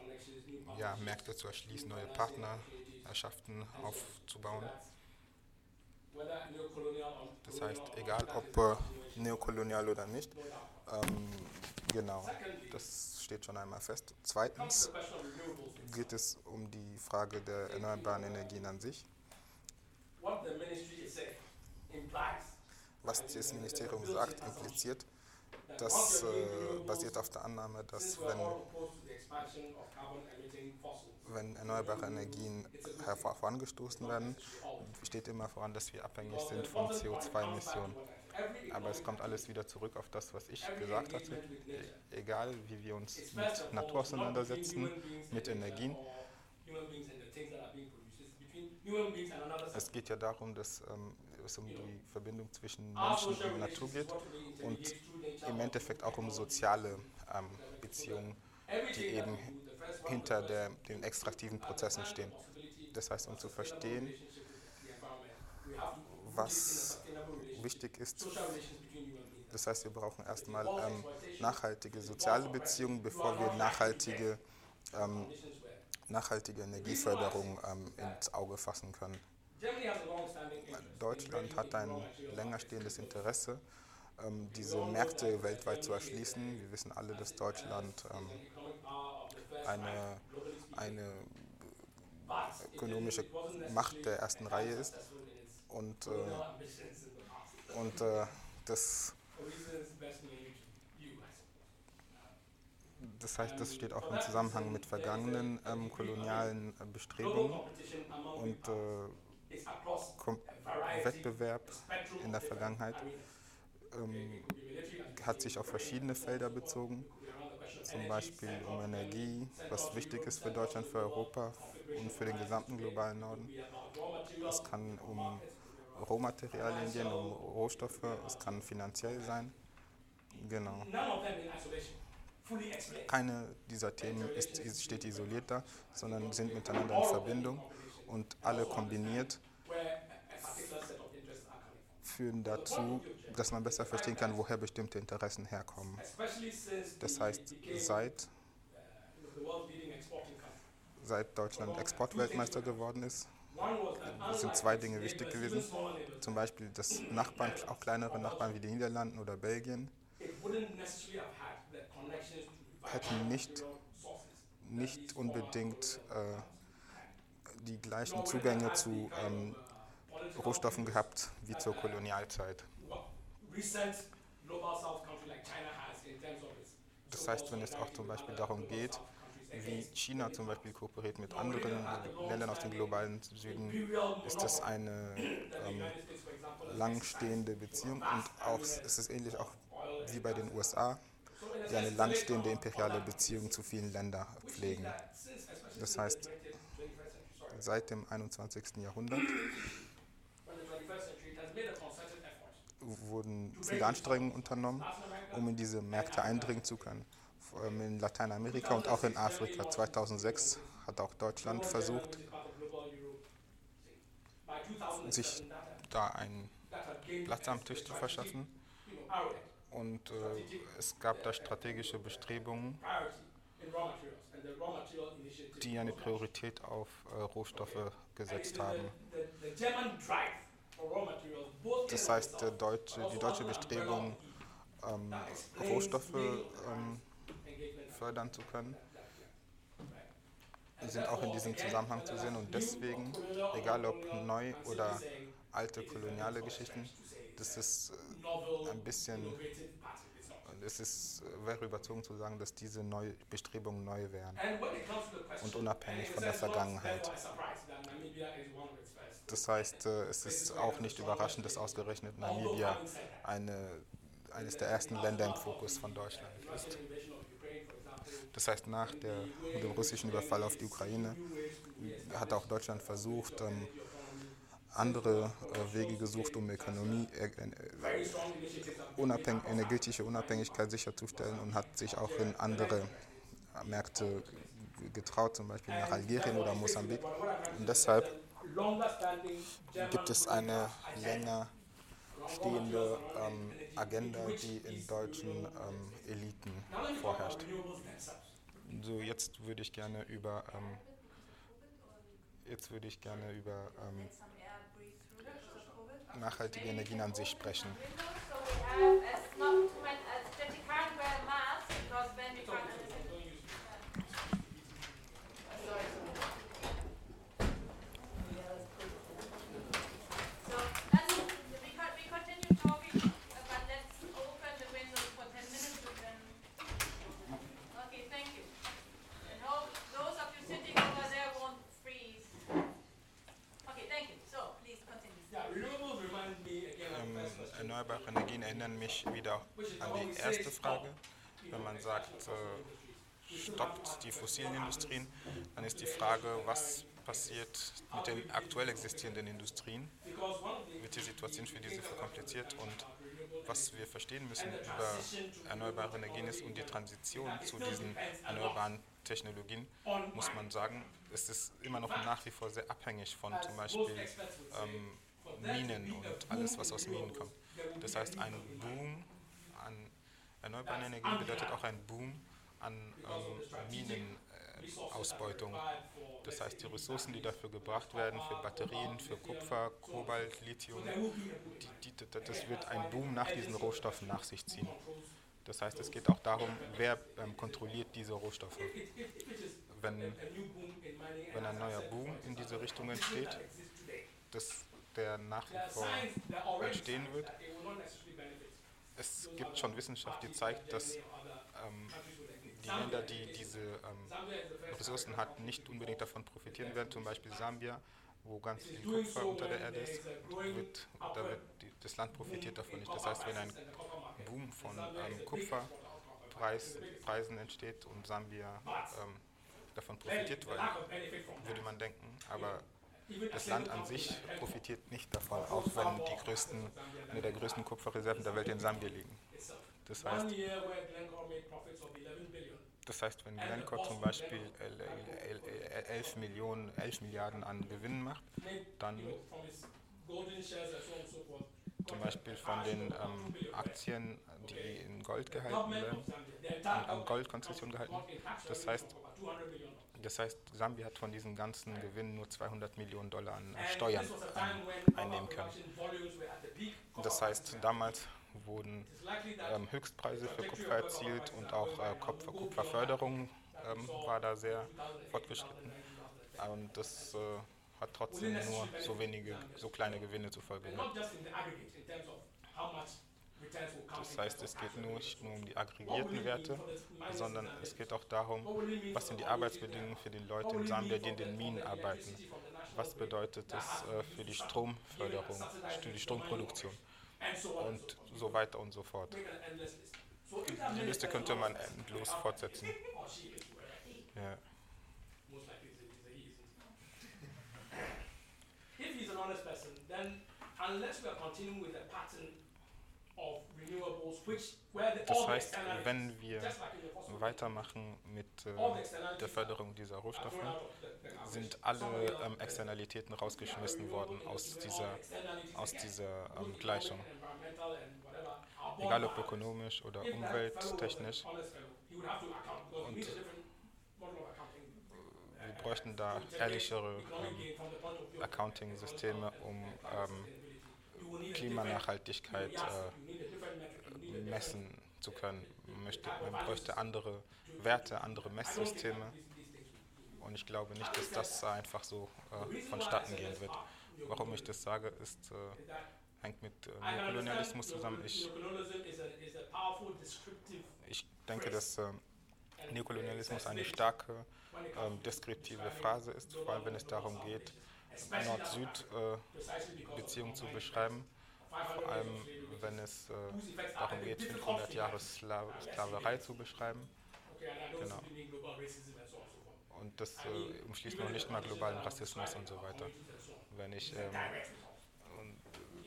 ja, Märkte zu erschließen, neue Partnerschaften aufzubauen. Das heißt, egal ob äh, neokolonial oder nicht, ähm, genau, das steht schon einmal fest. Zweitens geht es um die Frage der erneuerbaren Energien an sich. Was das Ministerium sagt, impliziert, das äh, basiert auf der Annahme, dass wenn, wenn erneuerbare Energien vorangestoßen werden, steht immer voran, dass wir abhängig sind von CO2-Emissionen. Aber es kommt alles wieder zurück auf das, was ich gesagt hatte. E- Egal, wie wir uns mit Natur auseinandersetzen, mit Energien. Es geht ja darum, dass ähm, es um die Verbindung zwischen Menschen und Natur geht und im Endeffekt auch um soziale ähm, Beziehungen, die eben hinter der, den extraktiven Prozessen stehen. Das heißt, um zu verstehen, was wichtig ist, das heißt, wir brauchen erstmal ähm, nachhaltige soziale Beziehungen, bevor wir nachhaltige, ähm, nachhaltige Energieförderung ähm, ins Auge fassen können. Deutschland hat ein länger stehendes Interesse ähm, diese Märkte weltweit zu erschließen. Wir wissen alle, dass Deutschland ähm, eine, eine ökonomische Macht der ersten Reihe ist und, äh, und äh, das, das heißt, das steht auch im Zusammenhang mit vergangenen ähm, kolonialen äh, Bestrebungen und äh, Wettbewerb in der Vergangenheit ähm, hat sich auf verschiedene Felder bezogen, zum Beispiel um Energie, was wichtig ist für Deutschland, für Europa und für den gesamten globalen Norden. Es kann um Rohmaterialien gehen, um Rohstoffe, es kann finanziell sein. Genau. Keine dieser Themen ist, steht isoliert da, sondern sind miteinander in Verbindung und alle kombiniert führen dazu, dass man besser verstehen kann, woher bestimmte Interessen herkommen. Das heißt, seit, seit Deutschland Exportweltmeister geworden ist, sind zwei Dinge wichtig gewesen. Zum Beispiel, dass Nachbarn, auch kleinere Nachbarn wie die Niederlanden oder Belgien, hätten nicht, nicht unbedingt äh, die gleichen Zugänge zu ähm, Rohstoffen gehabt wie zur Kolonialzeit. Das heißt, wenn es auch zum Beispiel darum geht, wie China zum Beispiel kooperiert mit anderen Ländern aus dem globalen Süden, ist das eine ähm, langstehende Beziehung und auch es ist ähnlich auch wie bei den USA, die eine langstehende imperiale Beziehung zu vielen Ländern pflegen. Das heißt, seit dem 21. Jahrhundert wurden viele Anstrengungen unternommen, um in diese Märkte eindringen zu können. Allem in Lateinamerika und auch in Afrika. 2006 hat auch Deutschland versucht, sich da einen Platz am Tisch zu verschaffen. Und äh, es gab da strategische Bestrebungen, die eine Priorität auf äh, Rohstoffe gesetzt haben. Das heißt, deutsche, die deutsche Bestrebung, ähm, Rohstoffe ähm, fördern zu können, sind auch in diesem Zusammenhang zu sehen und deswegen, egal ob neu oder alte koloniale Geschichten, das ist äh, ein bisschen, es ist, wäre überzogen zu sagen, dass diese neu, Bestrebungen neu wären und unabhängig von der Vergangenheit. Das heißt, äh, es ist auch nicht überraschend, dass ausgerechnet Namibia eine, eines der ersten Länder im Fokus von Deutschland ist. Das heißt, nach der, dem russischen Überfall auf die Ukraine hat auch Deutschland versucht, ähm, andere äh, Wege gesucht, um Ökonomie, äh, unabhängig, energetische Unabhängigkeit sicherzustellen und hat sich auch in andere Märkte getraut, zum Beispiel nach Algerien oder Mosambik. Und deshalb gibt es eine länger stehende ähm, Agenda, die in deutschen ähm, Eliten vorherrscht. So, jetzt würde ich gerne über ähm, jetzt würde ich gerne über ähm, nachhaltige Energien an sich sprechen. Erneuerbare Energien erinnern mich wieder an die erste Frage. Wenn man sagt, äh, stoppt die fossilen Industrien, dann ist die Frage, was passiert mit den aktuell existierenden Industrien? Wird die Situation für diese verkompliziert? Und was wir verstehen müssen über erneuerbare Energien ist und die Transition zu diesen erneuerbaren Technologien, muss man sagen, es ist immer noch nach wie vor sehr abhängig von zum Beispiel ähm, Minen und alles, was aus Minen kommt. Das heißt, ein Boom an erneuerbaren Energien bedeutet auch ein Boom an ähm, Minen, Ausbeutung. Das heißt, die Ressourcen, die dafür gebracht werden, für Batterien, für Kupfer, Kobalt, Lithium, die, die, das wird ein Boom nach diesen Rohstoffen nach sich ziehen. Das heißt, es geht auch darum, wer ähm, kontrolliert diese Rohstoffe. Wenn, wenn ein neuer Boom in diese Richtung entsteht, dass der nach wie vor entstehen wird. Es gibt schon Wissenschaft, die zeigt, dass ähm, die Länder, die diese ähm, Ressourcen hatten, nicht unbedingt davon profitieren werden. Zum Beispiel Sambia, wo ganz viel Kupfer unter der Erde ist, wird, da wird die, das Land profitiert davon nicht. Das heißt, wenn ein Boom von ähm, Kupferpreisen entsteht und Sambia ähm, davon profitiert, weil, würde man denken, aber das Land an sich profitiert nicht davon, auch wenn die größten, eine der größten Kupferreserven der Welt in Sambia liegen. Das heißt, das heißt, wenn Glencore zum Beispiel 11, Millionen, 11 Milliarden an Gewinnen macht, dann zum Beispiel von den ähm, Aktien, die in Gold gehalten werden, an Goldkonzession gehalten. Das heißt, das heißt, Sambia hat von diesen ganzen Gewinnen nur 200 Millionen Dollar an Steuern ein, einnehmen können. Das heißt, damals wurden ähm, Höchstpreise für Kupfer erzielt und auch äh, Kupfer, Kupferförderung ähm, war da sehr fortgeschritten. Und das äh, hat trotzdem nur so wenige, so kleine Gewinne zu Folge gehabt. Das heißt, es geht nicht nur um die aggregierten Werte, sondern es geht auch darum, was sind die Arbeitsbedingungen für die Leute in Sambia, die in den Minen arbeiten. Was bedeutet das äh, für die Stromförderung, für die Stromproduktion und so weiter und so fort. Die Liste könnte man endlos fortsetzen. Ja. If he's an honest person, then unless we are continuing with the pattern das heißt, wenn wir weitermachen mit äh, der Förderung dieser Rohstoffe, sind alle ähm, Externalitäten rausgeschmissen worden aus dieser, aus dieser ähm, Gleichung. Egal ob ökonomisch oder umwelttechnisch. Und wir bräuchten da ehrlichere ähm, Accounting-Systeme, um Klimanachhaltigkeit äh, messen zu können. Man, möchte, man bräuchte andere Werte, andere Messsysteme. Und ich glaube nicht, dass das einfach so äh, vonstatten gehen wird. Warum ich das sage, ist, äh, hängt mit äh, Neokolonialismus zusammen. Ich, ich denke, dass äh, Neokolonialismus eine starke ähm, deskriptive Phrase ist, vor allem wenn es darum geht, Nord-Süd-Beziehung äh, zu beschreiben. Vor allem, wenn es äh, darum geht, 500 Jahre Sklaverei zu beschreiben. Genau. Und das äh, umschließt noch nicht mal globalen Rassismus und so weiter. Wenn ich ähm,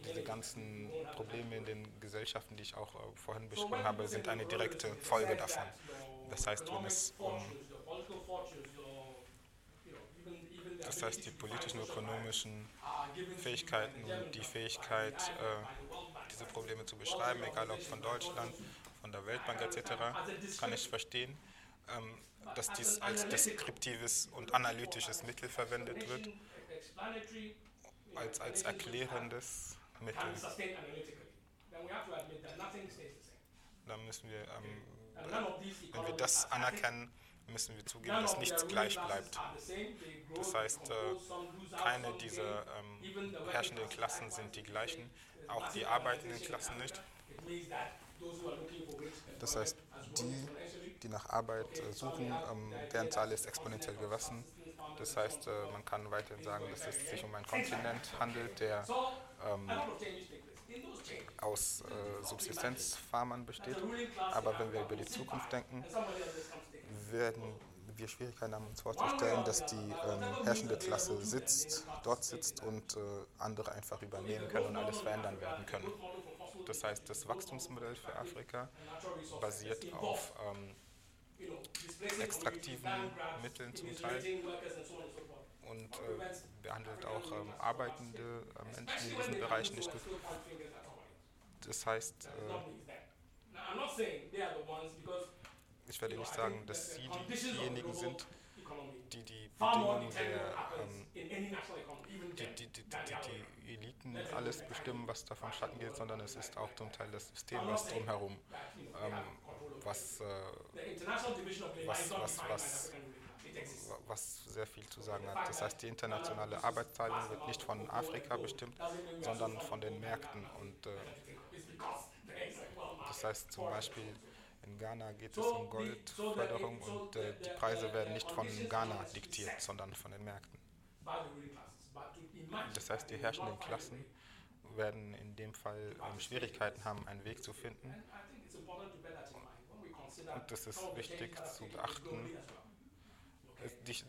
diese ganzen Probleme in den Gesellschaften, die ich auch äh, vorhin beschrieben habe, sind eine direkte Folge davon. Das heißt, wenn es um das heißt, die politischen, ökonomischen Fähigkeiten und die Fähigkeit, äh, diese Probleme zu beschreiben, egal ob von Deutschland, von der Weltbank etc., kann ich verstehen, ähm, dass dies als deskriptives und analytisches Mittel verwendet wird, als, als erklärendes Mittel. Dann müssen wir, ähm, wenn wir das anerkennen, müssen wir zugeben, dass nichts gleich bleibt. Das heißt, äh, keine dieser ähm, herrschenden Klassen sind die gleichen, auch die arbeitenden Klassen nicht. Das heißt, die, die nach Arbeit äh, suchen, ähm, deren Zahl ist exponentiell gewachsen. Das heißt, äh, man kann weiterhin sagen, dass es sich um einen Kontinent handelt, der ähm, aus äh, Subsistenzfarmern besteht. Aber wenn wir über die Zukunft denken, werden wir Schwierigkeiten haben, uns vorzustellen, dass die ähm, herrschende Klasse sitzt, dort sitzt und äh, andere einfach übernehmen können und alles verändern werden können. Das heißt, das Wachstumsmodell für Afrika basiert auf ähm, extraktiven Mitteln zum Teil und äh, behandelt auch ähm, arbeitende äh, Menschen in diesen Bereichen nicht gut. Das heißt, äh, ich werde nicht sagen, dass sie die, diejenigen sind, die die Bedingungen der ähm, die, die, die, Eliten alles bestimmen, was da vonstatten geht, sondern es ist auch zum Teil das System, was drumherum, ähm, was, äh, was- was- was- was sehr viel zu sagen hat. Das heißt, die internationale Arbeitsteilung wird nicht von Afrika bestimmt, sondern so von den Märkten. Und äh, das heißt zum. Beispiel, in Ghana geht es um Goldförderung und äh, die Preise werden nicht von Ghana diktiert, sondern von den Märkten. Das heißt, die herrschenden Klassen werden in dem Fall ähm, Schwierigkeiten haben, einen Weg zu finden. Und das ist wichtig zu beachten.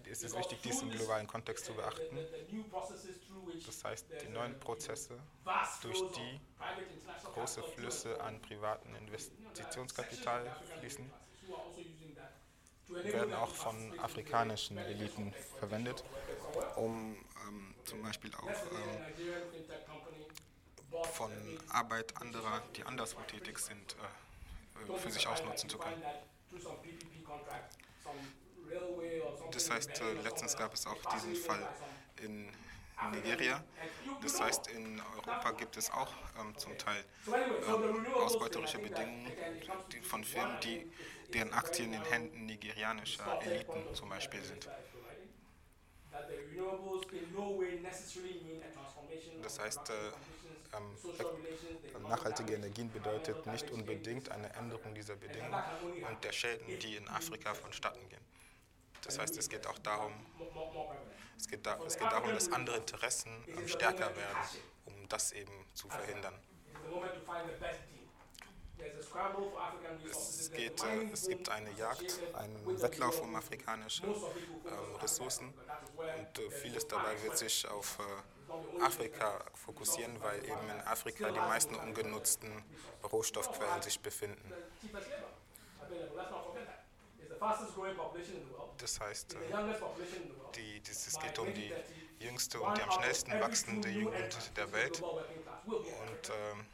Es, ist wichtig, dies im globalen Kontext zu beachten. Das heißt, die neuen Prozesse, durch die große Flüsse an privaten Investitionskapital fließen, werden auch von afrikanischen Eliten verwendet, um ähm, zum Beispiel auch ähm, von Arbeit anderer, die anderswo tätig sind, äh, für sich ausnutzen zu können. Das heißt, äh, letztens gab es auch diesen Fall in Nigeria. Das heißt, in Europa gibt es auch ähm, zum Teil ähm, ausbeuterische Bedingungen von Firmen, die, deren Aktien in Händen nigerianischer Eliten zum Beispiel sind. Das heißt, äh, ähm, äh, nachhaltige Energien bedeutet nicht unbedingt eine Änderung dieser Bedingungen und der Schäden, die in Afrika vonstatten gehen. Das heißt, es geht auch darum, es geht, da, es geht darum, dass andere Interessen ähm, stärker werden, um das eben zu verhindern. Es, geht, äh, es gibt eine Jagd, einen Wettlauf um afrikanische ähm, Ressourcen und äh, vieles dabei wird sich auf äh, Afrika fokussieren, weil eben in Afrika die meisten ungenutzten Rohstoffquellen sich befinden. Das heißt, äh, die, dies, es geht um die jüngste und die am schnellsten wachsende Jugend der Welt. Und ähm,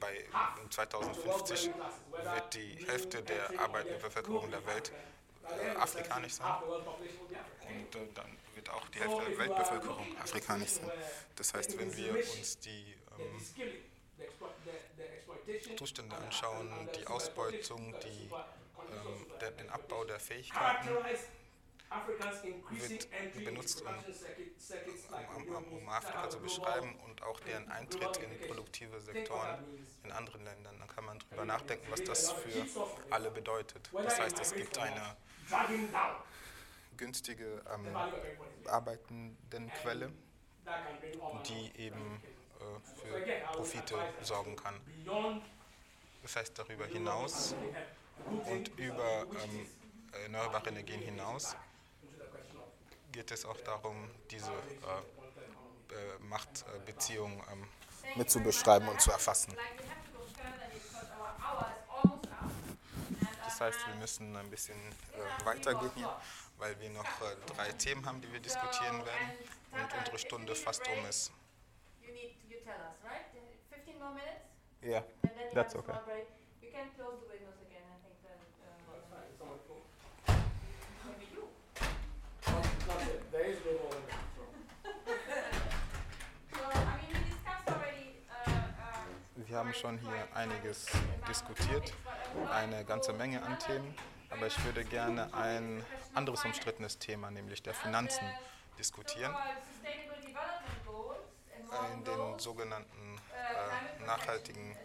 bei 2050 wird die Hälfte der arbeitenden Bevölkerung der Welt äh, afrikanisch sein. Und äh, dann wird auch die Hälfte der Weltbevölkerung afrikanisch sein. Das heißt, wenn wir uns die ähm, Zustände anschauen, die Ausbeutung, die, ähm, der, den Abbau der Fähigkeiten, wird benutzt, um, um, um, um Afrika zu beschreiben und auch deren Eintritt in produktive Sektoren in anderen Ländern. Dann kann man darüber nachdenken, was das für alle bedeutet. Das heißt, es gibt eine günstige ähm, Arbeitendenquelle, die eben äh, für Profite sorgen kann. Das heißt, darüber hinaus und über ähm, erneuerbare Energien hinaus geht es auch darum, diese äh, äh, Machtbeziehung ähm, mitzubeschreiben und zu erfassen. Das heißt, wir müssen ein bisschen äh, weitergehen hier, weil wir noch äh, drei Themen haben, die wir diskutieren werden. Und unsere Stunde fast um ist. You need you tell us, right? 15 more minutes? Yeah, And then you That's have a okay. small break. You can close the windows again, I think then uh, maybe you. So I mean we discussed already uh, um, Wir haben schon hier einiges diskutiert, eine ganze Menge an Themen, aber ich würde gerne ein anderes umstrittenes Thema, nämlich der Finanzen, diskutieren. In den sogenannten äh, nachhaltigen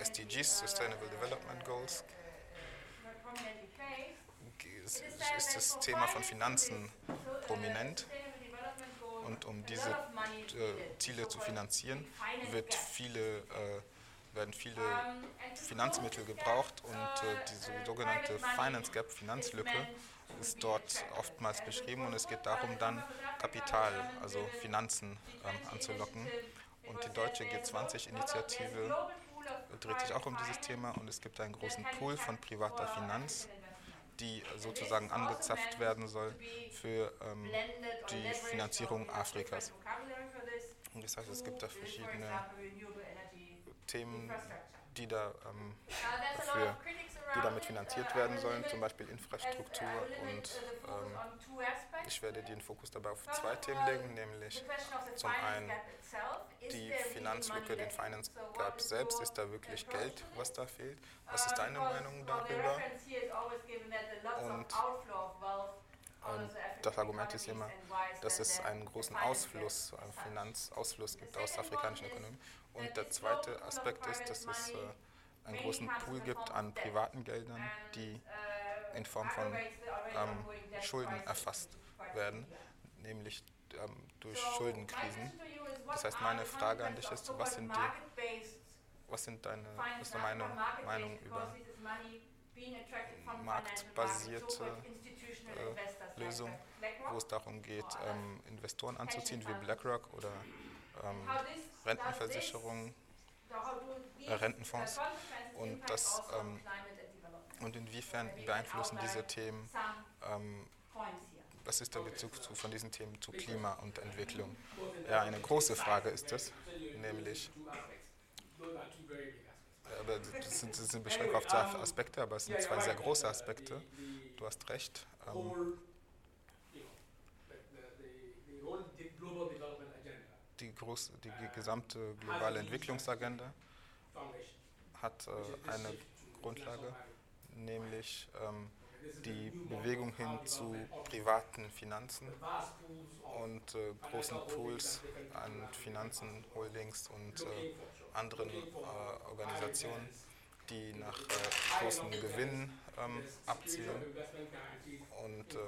SDGs, Sustainable Development Goals. Ist ist das Thema von Finanzen prominent. Und um diese äh, Ziele zu finanzieren, wird viele, äh, werden viele Finanzmittel gebraucht und äh, diese sogenannte Finance Gap, Finanzlücke, ist dort oftmals beschrieben und es geht darum, dann Kapital, also Finanzen ähm, anzulocken. Und die deutsche G20-Initiative dreht sich auch um dieses Thema und es gibt einen großen Pool von privater Finanz, die sozusagen angezapft werden soll für ähm, die Finanzierung Afrikas. Und das heißt, es gibt da verschiedene Themen, die, da, ähm, Now, die damit it. finanziert werden sollen, zum Beispiel as- Infrastruktur und ähm, ich werde den Fokus dabei auf zwei Themen legen, nämlich zum einen die Finanzlücke, den? Finance Gap selbst, ist da wirklich Geld, was da fehlt? Was ist deine Meinung darüber? Und, ähm, das Argument ist immer, dass es einen großen Ausfluss, such? Finanzausfluss gibt aus afrikanischen Ökonomien. Und der zweite Aspekt ist, dass es äh, einen großen Pool gibt an privaten Geldern, die in Form von ähm, Schulden erfasst werden, nämlich ähm, durch Schuldenkrisen. Das heißt, meine Frage an dich ist, was sind die- Was sind deine, was ist deine Meinung, über marktbasierte, äh, Lösung, wo es darum geht, ähm, Investoren anzuziehen wie BlackRock oder ähm, Rentenversicherungen äh, Rentenfonds. Und das, ähm, und inwiefern beeinflussen diese Themen, ähm, was ist der Bezug zu, von diesen Themen zu Klima und Entwicklung? Ja, eine große Frage ist das, nämlich, aspects. aber das sind, das sind beschränkt auf zwei Aspekte, aber es sind zwei sehr große Aspekte. Du hast recht. Ähm, whole, you know, the, the, the, the whole de- global development agenda die, große, die gesamte globale Entwicklungsagenda foundation. hat äh, eine Grundlage, nämlich ähm, die Bewegung hin zu privaten Finanzen und äh, großen Pools an Finanzen, Holdings und äh, anderen äh, Organisationen, die nach äh, großen Gewinnen ähm, abzielen. Und äh,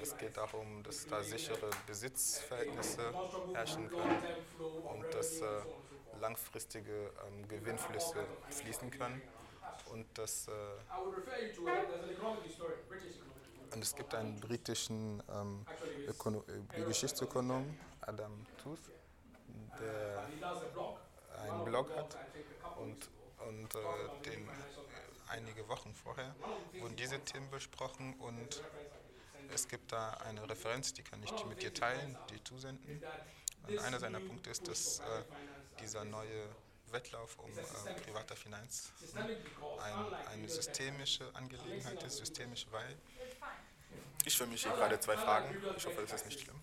es geht darum, dass da sichere Besitzverhältnisse herrschen können und dass äh, langfristige ähm, Gewinnflüsse fließen können und dass äh, und es gibt einen britischen ähm, Ökono äh, Geschichtsökonom, Adam Tooth, der einen Blog hat und. Und äh, den äh, einige Wochen vorher wurden diese Themen besprochen und es gibt da eine Referenz, die kann ich mit dir teilen, die zusenden. Und einer seiner Punkte ist, dass äh, dieser neue Wettlauf um äh, private Finanz ein, eine systemische Angelegenheit ist, systemisch, weil ich für mich hier gerade zwei Fragen, ich hoffe, es ist nicht schlimm.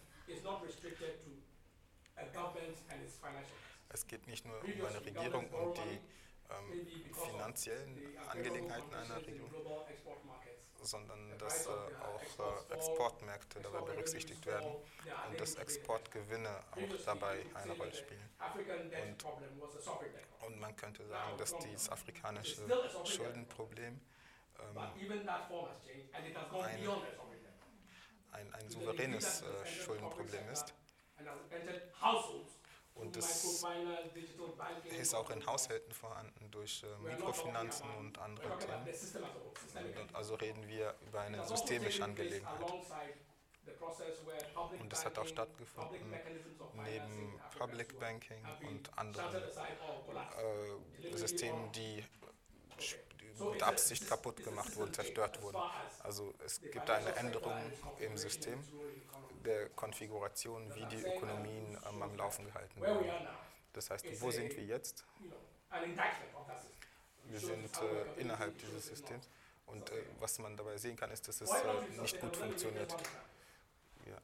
Es geht nicht nur um eine Regierung und die ähm, finanziellen Angelegenheiten einer markets. sondern dass äh, auch äh, Exportmärkte dabei berücksichtigt werden und dass Exportgewinne auch dabei eine Rolle spielen. Und-. Und man könnte sagen, dass dieses afrikanische Schuldenproblem ähm, debt. ein, ein souveränes äh, Schuldenproblem ist. Und das ist auch in Haushalten vorhanden durch äh, Mikrofinanzen und andere Themen. the system as a whole, systemic Und also reden wir über eine also systemische Angelegenheit. Und es hat auch stattgefunden neben Public Banking und anderen äh, Systemen, die mit Absicht kaputt gemacht wurden, zerstört wurden. Also es gibt eine Änderung im System der Konfiguration, wie die Ökonomien am Laufen gehalten werden. Das heißt, wo sind wir jetzt? Wir sind äh, innerhalb dieses Systems und äh, was man dabei sehen kann, ist, dass es äh, nicht gut funktioniert. Ja.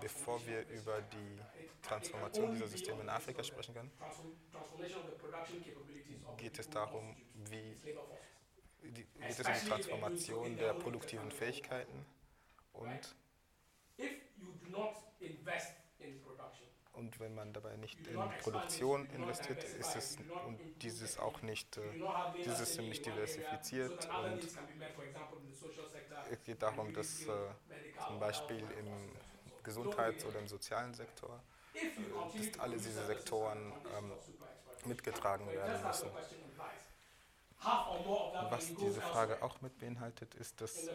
Bevor wir über die Transformation dieser Systeme in Afrika sprechen können, geht es darum, wie geht es um die Transformation der produktiven Fähigkeiten und, und wenn man dabei nicht in Produktion investiert, ist es und dieses auch nicht, äh, dieses System nicht diversifiziert und es geht darum, dass äh, zum Beispiel im Gesundheits- oder im sozialen Sektor, dass alle diese Sektoren ähm, mitgetragen werden müssen. Was diese Frage auch mit beinhaltet, ist, dass äh,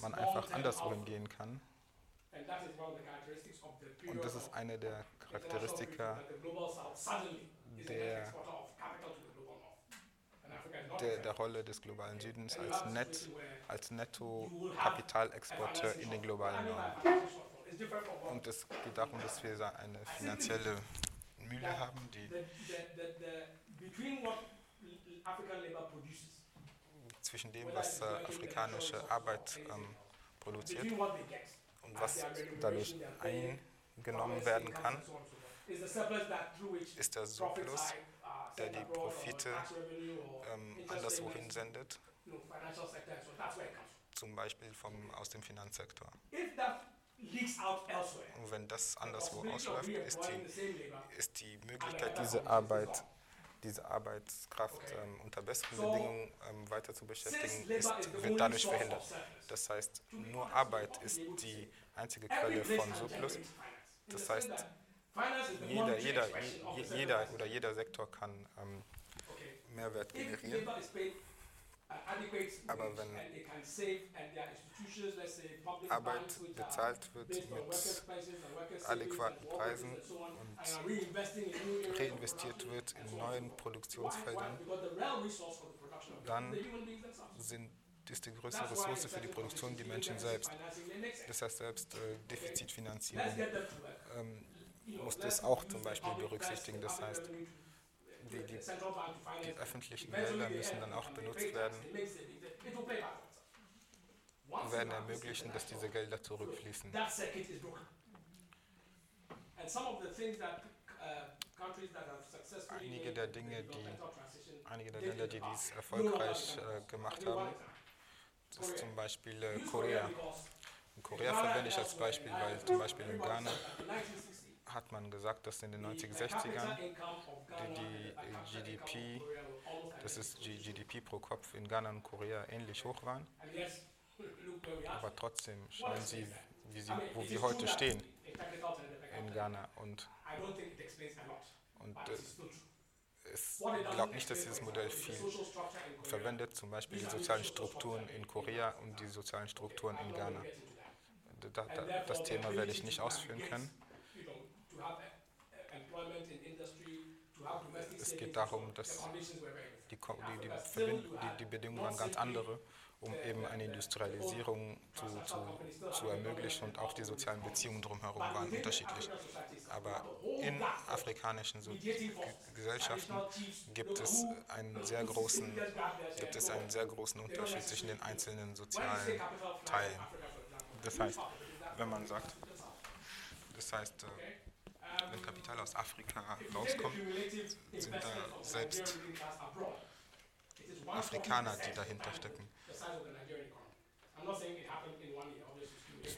man einfach anderswo hingehen kann. Und das ist eine der Charakteristika der- der, der Rolle des globalen Südens als, Net, als Netto-Kapitalexporteur in den globalen. Norden. Und es geht darum, dass wir eine finanzielle Mühle haben, die zwischen dem, was äh, afrikanische Arbeit ähm, produziert und as was dadurch eingenommen werden kann, ist der Surplus, der die Profite ähm, anderswo hinsendet, zum Beispiel vom, aus dem Finanzsektor. Und wenn das anderswo ausläuft, ist die, ist die Möglichkeit, diese Arbeit, diese Arbeitskraft ähm, unter besseren Bedingungen ähm, weiter zu beschäftigen, ist, wird dadurch verhindert. Das heißt, nur Arbeit ist die einzige Quelle von Surplus. Das heißt, Jeder, jeder, jeder oder jeder Sektor kann ähm. Mehrwert generieren. Aber wenn Arbeit bezahlt wird mit adäquaten Preisen und reinvestiert wird in neuen? Produktionsfeldern, Dann sind, ist die größte Ressource für die Produktion die Menschen selbst. Das heißt, selbst äh, Defizitfinanzierung ähm, muss das auch zum Beispiel berücksichtigen. Das heißt, die- die- die öffentlichen Gelder müssen dann auch benutzt werden und werden ermöglichen, dass diese Gelder zurückfließen. uh, countries that have successfully Einige der Dinge, die Einige der Länder, in die dies erfolgreich äh, gemacht haben, ist zum Beispiel äh, Korea. Und Korea verwende ich als Beispiel, weil zum Beispiel in Ghana said that in 1960, hat man gesagt, dass in den the 1960ern capita income of Ghana die GDP, das ist GDP pro Kopf in Ghana und Korea ähnlich hoch waren. Aber trotzdem schauen Sie, wie sie, wo wir heute stehen in Ghana. Und, und glaubt doesn't nicht, dass dieses Modell viel verwendet, zum Beispiel die sozialen Strukturen in Korea und die sozialen Strukturen in Ghana. Da, da, das Thema werde ich nicht ausführen können. Es geht darum, dass die, die, die, die, Bedingungen waren ganz andere, um eben eine Industrialisierung zu, zu, zu ermöglichen und auch die sozialen Beziehungen drumherum waren unterschiedlich. Aber in afrikanischen so Ge- Gesellschaften gibt es einen sehr großen, gibt es einen sehr großen Unterschied zwischen den einzelnen sozialen Teilen. Das heißt, wenn man sagt, das heißt, wenn Kapital aus Afrika rauskommt, sind da selbst Afrikaner, die dahinter stecken. I'm not saying it happened in one year, obviously, it's two years.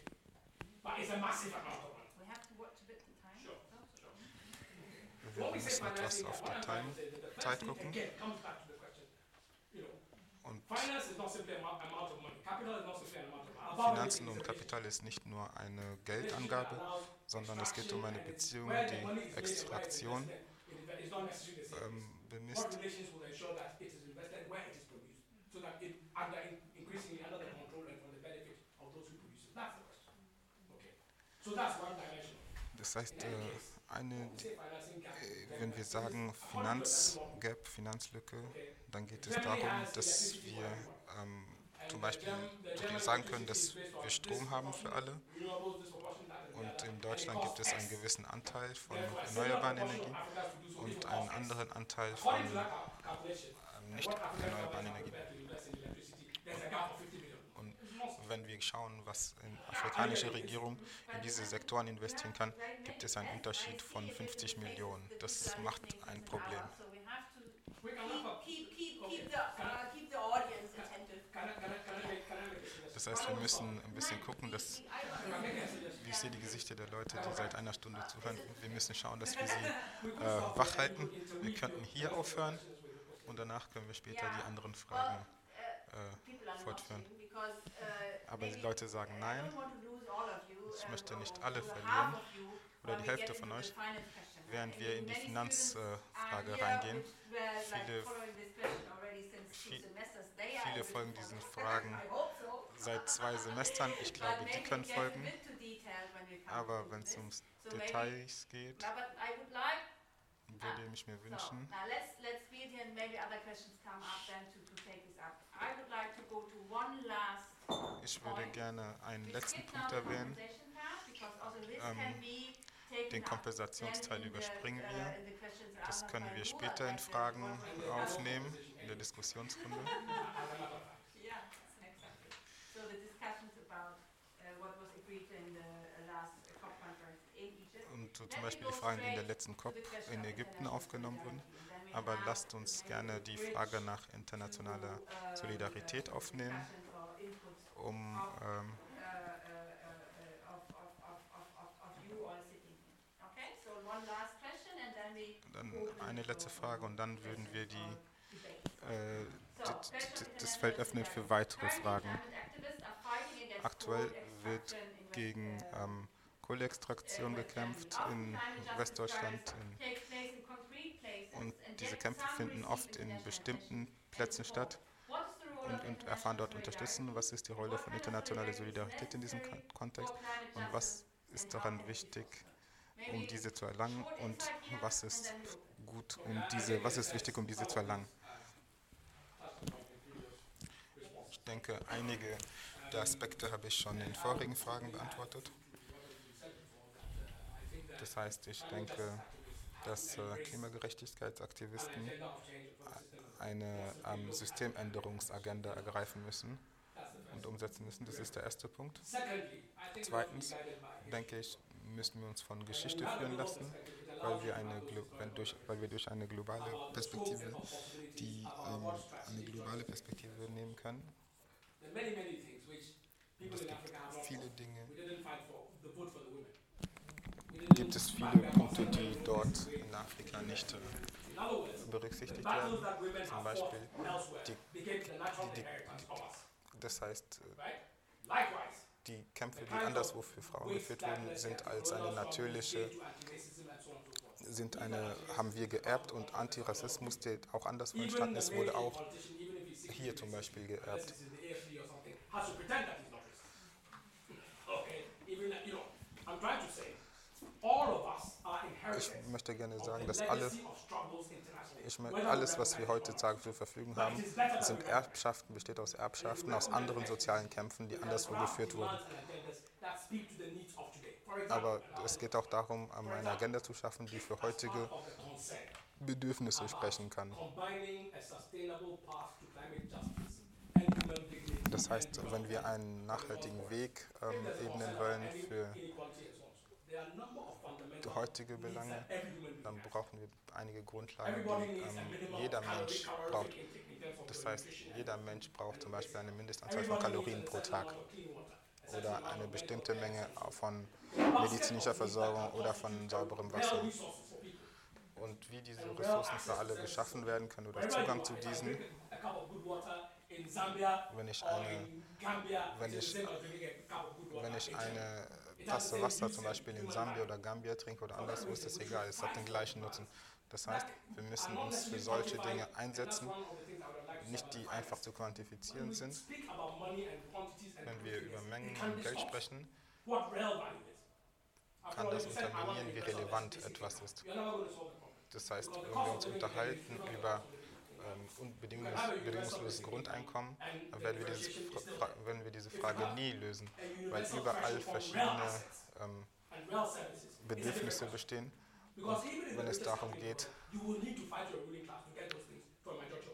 But it's a massive amount of money. We have to watch a bit the time. Sure, though. sure. Wir When we say müssen etwas financing, auf die I'm Time, Zeit thing, gucken. again, comes back to the question, you know, Und finance is not simply a amount amount of money. Capital is not simply an amount of money. Finanzen und Kapital ist nicht nur eine Geldangabe, sondern es geht um eine Beziehung, die Extraktion ähm, bemisst. Das heißt, äh, eine, äh, wenn wir sagen 100% Finanzgap, Finanzlücke, dann geht es darum, dass wir ähm, zum Beispiel sagen können, dass wir Strom haben für alle. Und in. Deutschland gibt es einen gewissen Anteil von erneuerbaren Energien und einen anderen Anteil von ähm, nicht erneuerbaren Energien. are prepared to invest in electricity, there's a gap of 50 billion. Und wenn wir schauen, was eine afrikanische Regierung in diese Sektoren investieren kann, gibt es einen Unterschied von 50 Millionen. Das macht ein Problem. Keep, keep, keep the, uh, keep the audience Das heißt, wir müssen ein bisschen gucken, dass suggestion? ich sehe die Gesichter der Leute, die seit einer Stunde zuhören. Wir müssen schauen, dass wir sie äh, wach halten. Wir könnten hier aufhören und danach können wir später die anderen Fragen äh, fortführen. Aber die Leute sagen nein. Ich möchte nicht alle verlieren oder die Hälfte von euch. Während wir in die Finanzfrage reingehen. like, Viele- Viele folgen diesen. *laughs* Fragen seit zwei Semestern. Ich glaube, die können folgen. Aber wenn es maybe- Details geht, würde ich mir wünschen, ich würde gerne einen letzten Punkt erwähnen. also Ähm, Den Kompensationsteil überspringen uh, wir. Das können wir später in Fragen aufnehmen, in der Diskussionsrunde. Uh, uh. Und so zum Beispiel die Fragen, die in der letzten COP in Ägypten aufgenommen wurden. Aber lasst uns gerne die Frage nach internationaler Solidarität aufnehmen, um ähm, dann eine letzte Frage und dann würden wir die, äh, das Feld öffnen für weitere Fragen. Aktuell wird gegen ähm, Kohleextraktion gekämpft in Westdeutschland. In, und diese Kämpfe finden oft in bestimmten Plätzen statt und, und erfahren dort Unterstützung. Was ist die Rolle von internationaler Solidarität in diesem Kon- Kontext und was ist daran wichtig, um diese zu erlangen und was ist gut, um diese, was ist wichtig, um diese zu erlangen? Ich denke, einige der Aspekte habe ich schon in vorigen Fragen beantwortet. Das heißt, ich denke, dass äh, Klimagerechtigkeitsaktivisten eine ähm, Systemänderungsagenda ergreifen müssen und umsetzen müssen. Das ist der erste Punkt. Zweitens denke ich, müssen wir uns von Geschichte führen lassen, weil wir, eine, durch, weil wir durch eine globale Perspektive die ähm, eine globale Perspektive nehmen können. Und es gibt viele. Dinge, gibt es viele Punkte, die dort in Afrika nicht äh, berücksichtigt werden. Zum Beispiel die- die- us, Das heißt, äh, die Kämpfe, die anderswo für Frauen geführt wurden, sind als eine natürliche, sind eine, haben wir geerbt und Antirassismus, der auch anderswo entstanden ist, wurde auch hier zum Beispiel geerbt. Ich möchte gerne sagen, dass alle, ich, alles, was wir heutzutage zur Verfügung haben, sind Erbschaften, besteht aus Erbschaften, aus anderen sozialen Kämpfen, die anderswo geführt wurden. Aber es geht auch darum, um eine Agenda zu schaffen, die für heutige Bedürfnisse sprechen kann. Das heißt, wenn wir einen nachhaltigen Weg ähm, ebnen wollen für heutige Belange, dann brauchen wir einige Grundlagen, die ähm, jeder Mensch braucht. Das heißt, jeder Mensch braucht zum Beispiel eine Mindestanzahl von Kalorien pro Tag oder eine bestimmte Menge von medizinischer Versorgung that oder von constitute sauberem Wasser. Und wie diese Ressourcen für alle geschaffen werden können oder Zugang zu diesen, wenn ich eine, wenn ich- wenn ich eine Tasse Wasser zum Beispiel in Sambia oder Gambia trinke oder anderswo, ist das egal, es hat den gleichen Nutzen. Das heißt, wir müssen uns für solche Dinge einsetzen, nicht die einfach zu quantifizieren sind, wenn wir über Mengen und Geld sprechen, kann das unterminieren, wie relevant etwas ist. Das heißt, wenn wir uns unterhalten über ähm, bedingungsloses Grundeinkommen, werden wir, dieses, werden wir diese Frage nie lösen, weil überall verschiedene ähm. Bedürfnisse bestehen. If wenn es darum geht,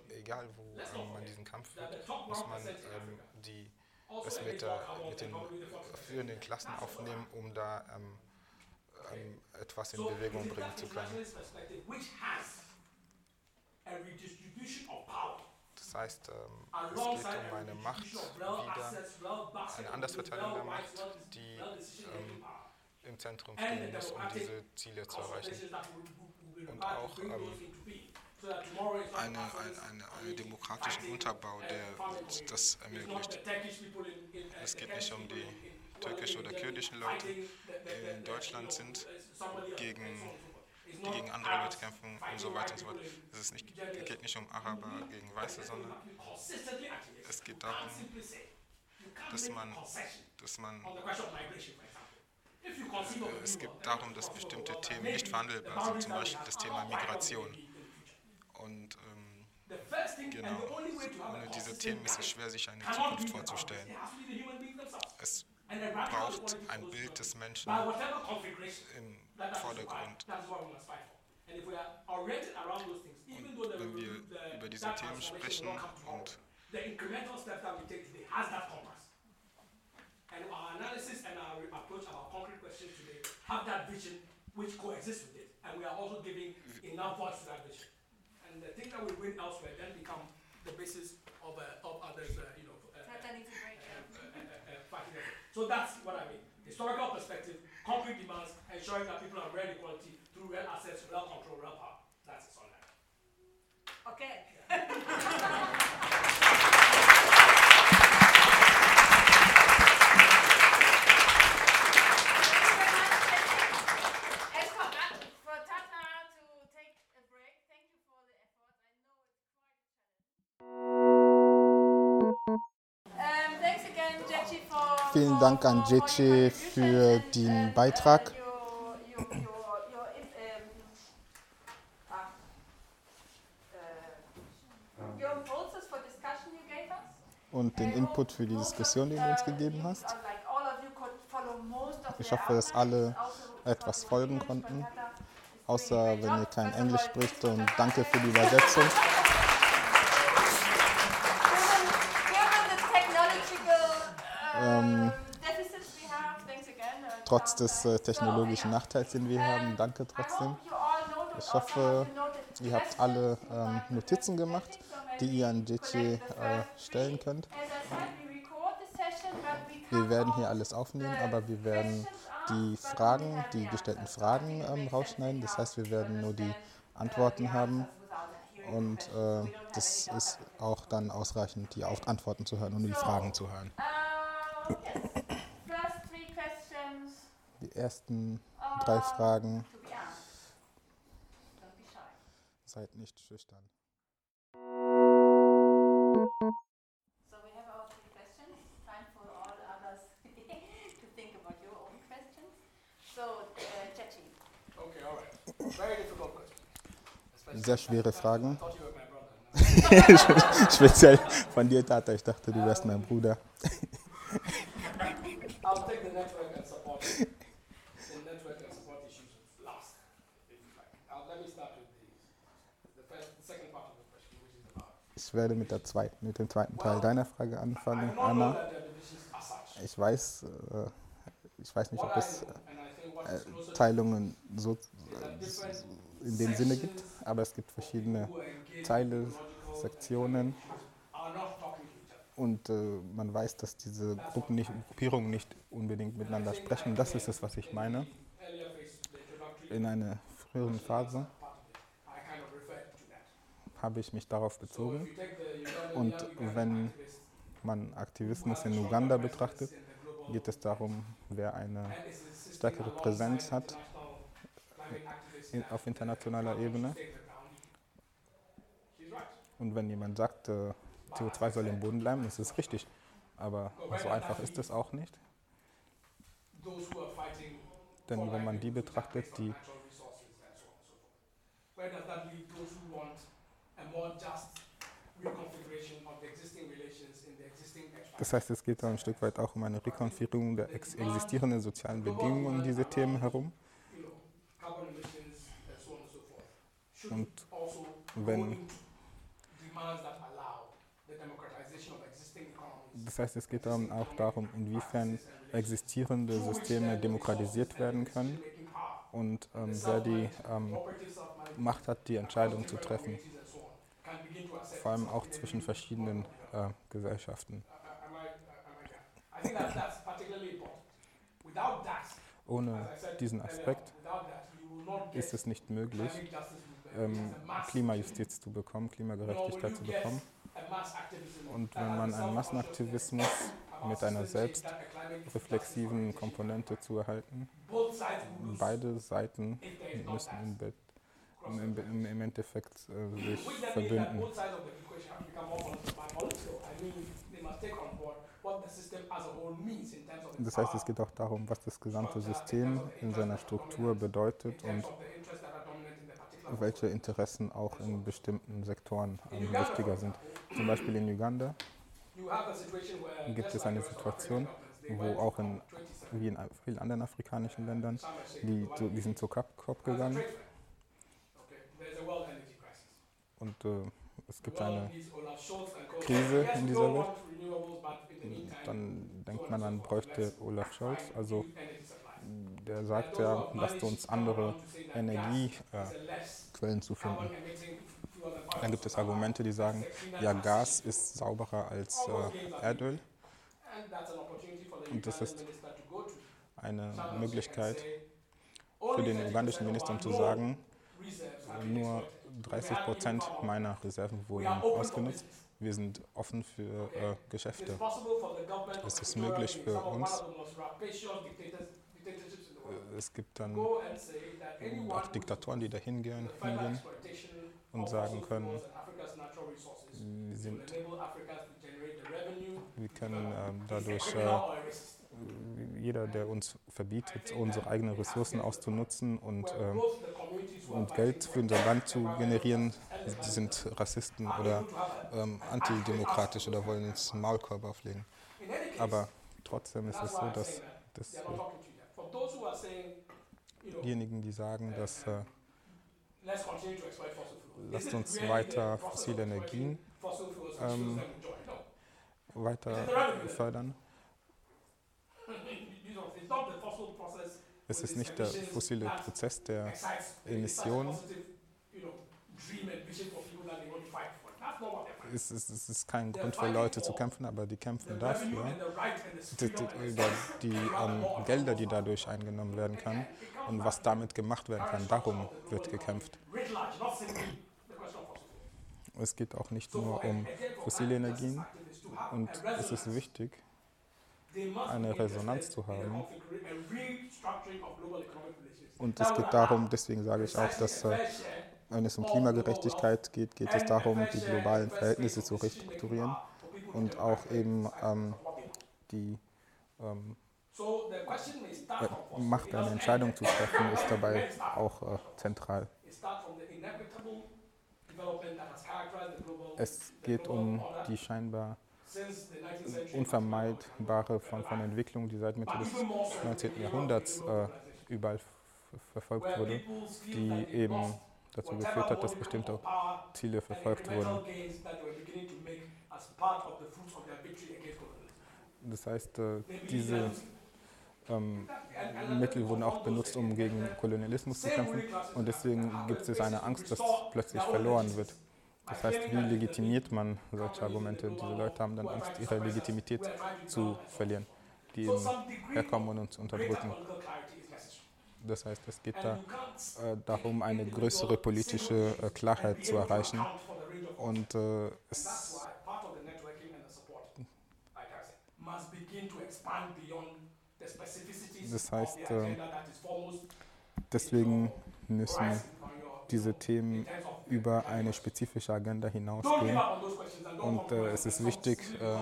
egal wo ähm, man diesen Kampf führt, muss 1% man ähm, die, emit mit, der, mit den probably the 40%. führenden Klassen aufnehmen, um da ähm, ähm, etwas in Bewegung bringen zu können. Das heißt, ähm, es geht um a eine Macht wieder, eine Andersverteilung der Macht, die ähm, im Zentrum stehen muss, um diese Ziele zu erreichen. Will be Und auch, ähm, not Eine, eine, einen demokratischen Unterbau, uh, der das ermöglicht. uh, Es geht nicht um die türkischen oder kurdischen Leute, die in Deutschland sind, uh, gegen- die gegen andere Leute kämpfen und so weiter und so fort. in Es ist nicht, geht nicht um Araber gegen Weiße, sondern es geht darum, dass man- dass man es geht darum, dass bestimmte Themen nicht verhandelbar sind, zum Beispiel das Thema Migration. in. Und ähm, genau, ohne diese Themen ist es schwer, sich eine Zukunft vorzustellen. Es braucht ein Bild des. Menschen im that, that's, what I, Vordergrund. that's what we must fight for. And if we are oriented around those things, even though the, wenn wir the, über diese Themen sprechen will not come tomorrow, und the incremental steps that we take today has that compass. And our analysis and our approach, our concrete questions today have that vision which coexists with it. And we are also giving enough voice to that vision. And the things that we win elsewhere then become the basis of, uh, of others, uh, you know, uh, uh, Tata needs a break. uh, uh, uh, fighting effort. So that's what I mean. Historical perspective, concrete demands, ensuring that people have real equality through real access, real control, real power. That's it on that. Okay. As *laughs* impulses for discussion you gave us. und den Input für die Diskussion, den du uns gegeben hast. Ich hoffe, dass alle etwas folgen konnten, außer wenn ihr kein Englisch spricht. Und danke für die Übersetzung. Ähm, Trotz des äh, technologischen Nachteils, den wir haben, danke trotzdem. Ich hoffe, ihr habt alle ähm, Notizen gemacht, die ihr an JC äh, stellen könnt. Wir werden hier alles aufnehmen, aber wir werden die Fragen, die gestellten Fragen ähm, rausschneiden. Das heißt, wir werden nur die Antworten haben und äh, das ist auch dann ausreichend, die Antworten zu hören und die Fragen zu hören. Die ersten drei Fragen, seid nicht schüchtern. So we have our three questions. Time for all others *laughs* to think about your own questions. So, uh, Jechi. Okay, all right. Very difficult question. Especially Sehr schwere Fragen. *laughs* *laughs* Speziell von dir, Tata. Ich dachte, du wärst mein Bruder. I'll take the network and support the network and support issues last, if you like. Uh, let me start with the, the first, the second part of the question, which is about. Ich werde mit, der zweiten, mit dem zweiten Teil deiner Frage anfangen, Anna. Ich weiß, äh, ich weiß nicht, ob es äh, Teilungen so different in dem Sinne gibt, aber es gibt verschiedene Teile, Sektionen und äh, man weiß, dass diese Gruppen nicht, Gruppierungen nicht unbedingt miteinander sprechen. Das ist es, was ich meine. In einer früheren Phase part of it, I kind of referred to that. Habe ich mich darauf bezogen. Und wenn man Aktivismus in Uganda betrachtet, geht es darum, wer eine stärkere Präsenz hat auf internationaler carbon Ebene. Und wenn jemand sagt, äh, CO2 soll im Boden bleiben, das ist richtig. Aber so einfach ist es auch nicht. Denn wenn man die betrachtet, die, das heißt, es geht da ein Stück weit auch um eine Rekonfigurierung der ex existierenden sozialen Bedingungen um diese Themen herum. Und also wenn-. Das heißt, es geht dann auch darum, inwiefern existierende Systeme demokratisiert werden können und ähm, wer die ähm, Macht hat, die Entscheidung zu treffen. communities and so on, can begin to accept Vor allem auch zwischen verschiedenen äh, Gesellschaften. Ohne diesen Aspekt ist es nicht möglich, ähm, Klimajustiz zu bekommen, Klimagerechtigkeit zu bekommen. Und wenn man einen Massenaktivismus mit einer selbstreflexiven Komponente zu erhalten, beide Seiten müssen im, crossover. Im, im, im Endeffekt äh, sich verbünden. Das heißt, es geht auch darum, was das gesamte System in seiner Struktur bedeutet und welche Interessen auch in bestimmten Sektoren ähm, wichtiger sind. Zum Beispiel in Uganda gibt es eine Situation, wo auch in, wie in vielen anderen afrikanischen Ländern, die, die sind zur COP gegangen und äh, es gibt eine. Krise in dieser Welt. dann denkt man, man bräuchte Olaf Scholz, also der sagt ja, lasst uns andere Energiequellen zu finden. Dann gibt es Argumente, die sagen, ja, Gas ist sauberer als äh, Erdöl. Und das ist eine Möglichkeit für den ugandischen Minister, um zu sagen, nur 30 Prozent meiner Reserven wurden ausgenutzt. Wir sind offen für äh, Geschäfte. Es ist möglich für uns. Äh, Es gibt dann auch Diktatoren, die da hingehen, hingehen und sagen können, wir, sind, wir können ähm, dadurch äh, jeder, der uns verbietet, unsere eigenen Ressourcen auszunutzen und, ähm, und Geld für unser Land zu generieren, die sind Rassisten oder ähm, antidemokratisch oder wollen uns Maulkorb auflegen. Aber trotzdem ist es so, dass, dass äh, diejenigen, die sagen, dass äh, lasst uns weiter fossile Energien ähm, weiter fördern. Es ist nicht der fossile Prozess der Emissionen. Es ist, es ist kein Grund für Leute zu kämpfen, aber die kämpfen dafür. Die, die, die ähm, Gelder, die dadurch eingenommen werden kann und was damit gemacht werden kann, darum wird gekämpft. Es geht auch nicht nur um fossile Energien und es ist wichtig, eine Resonanz zu haben. Und es geht darum, deswegen sage ich auch, dass äh, wenn es um Klimagerechtigkeit geht, geht es darum, die globalen Verhältnisse zu restrukturieren und auch eben ähm, die ähm, äh, Macht, eine Entscheidung zu treffen, ist dabei auch äh, zentral. Es geht um die scheinbar unvermeidbare Form von Entwicklung, die seit Mitte des 19. Jahrhunderts äh, überall verfolgt wurde, die eben dazu geführt hat, dass bestimmte Ziele verfolgt wurden. Das heißt, äh, diese ähm, Mittel wurden auch benutzt, um gegen Kolonialismus zu kämpfen und deswegen gibt es eine Angst, dass plötzlich verloren wird. Das heißt, wie legitimiert man solche Argumente? Diese Leute haben dann Angst, ihre Legitimität zu verlieren, die eben herkommen und uns unterdrücken. Das heißt, es geht da äh, darum, eine größere politische äh, Klarheit zu erreichen. Und äh, es das heißt, äh, deswegen müssen diese Themen über eine spezifische Agenda hinausgehen. Und äh, es ist wichtig, äh,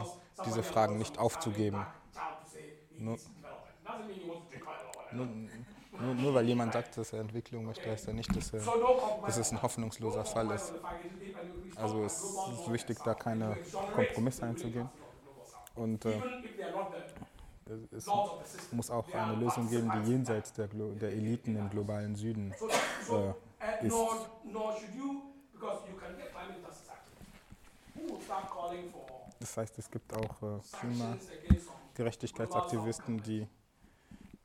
diese Fragen nicht aufzugeben. Nur, nur, nur, nur, weil jemand sagt, dass er Entwicklung möchte, heißt er nicht, dass, er, dass es ein hoffnungsloser Fall ist. Also es ist wichtig, da keine Kompromisse einzugehen. Und äh, es muss auch eine Lösung geben, die jenseits der, Glo der Eliten im globalen Süden äh, ist. Das heißt, es gibt auch äh, Klimagerechtigkeitsaktivisten, die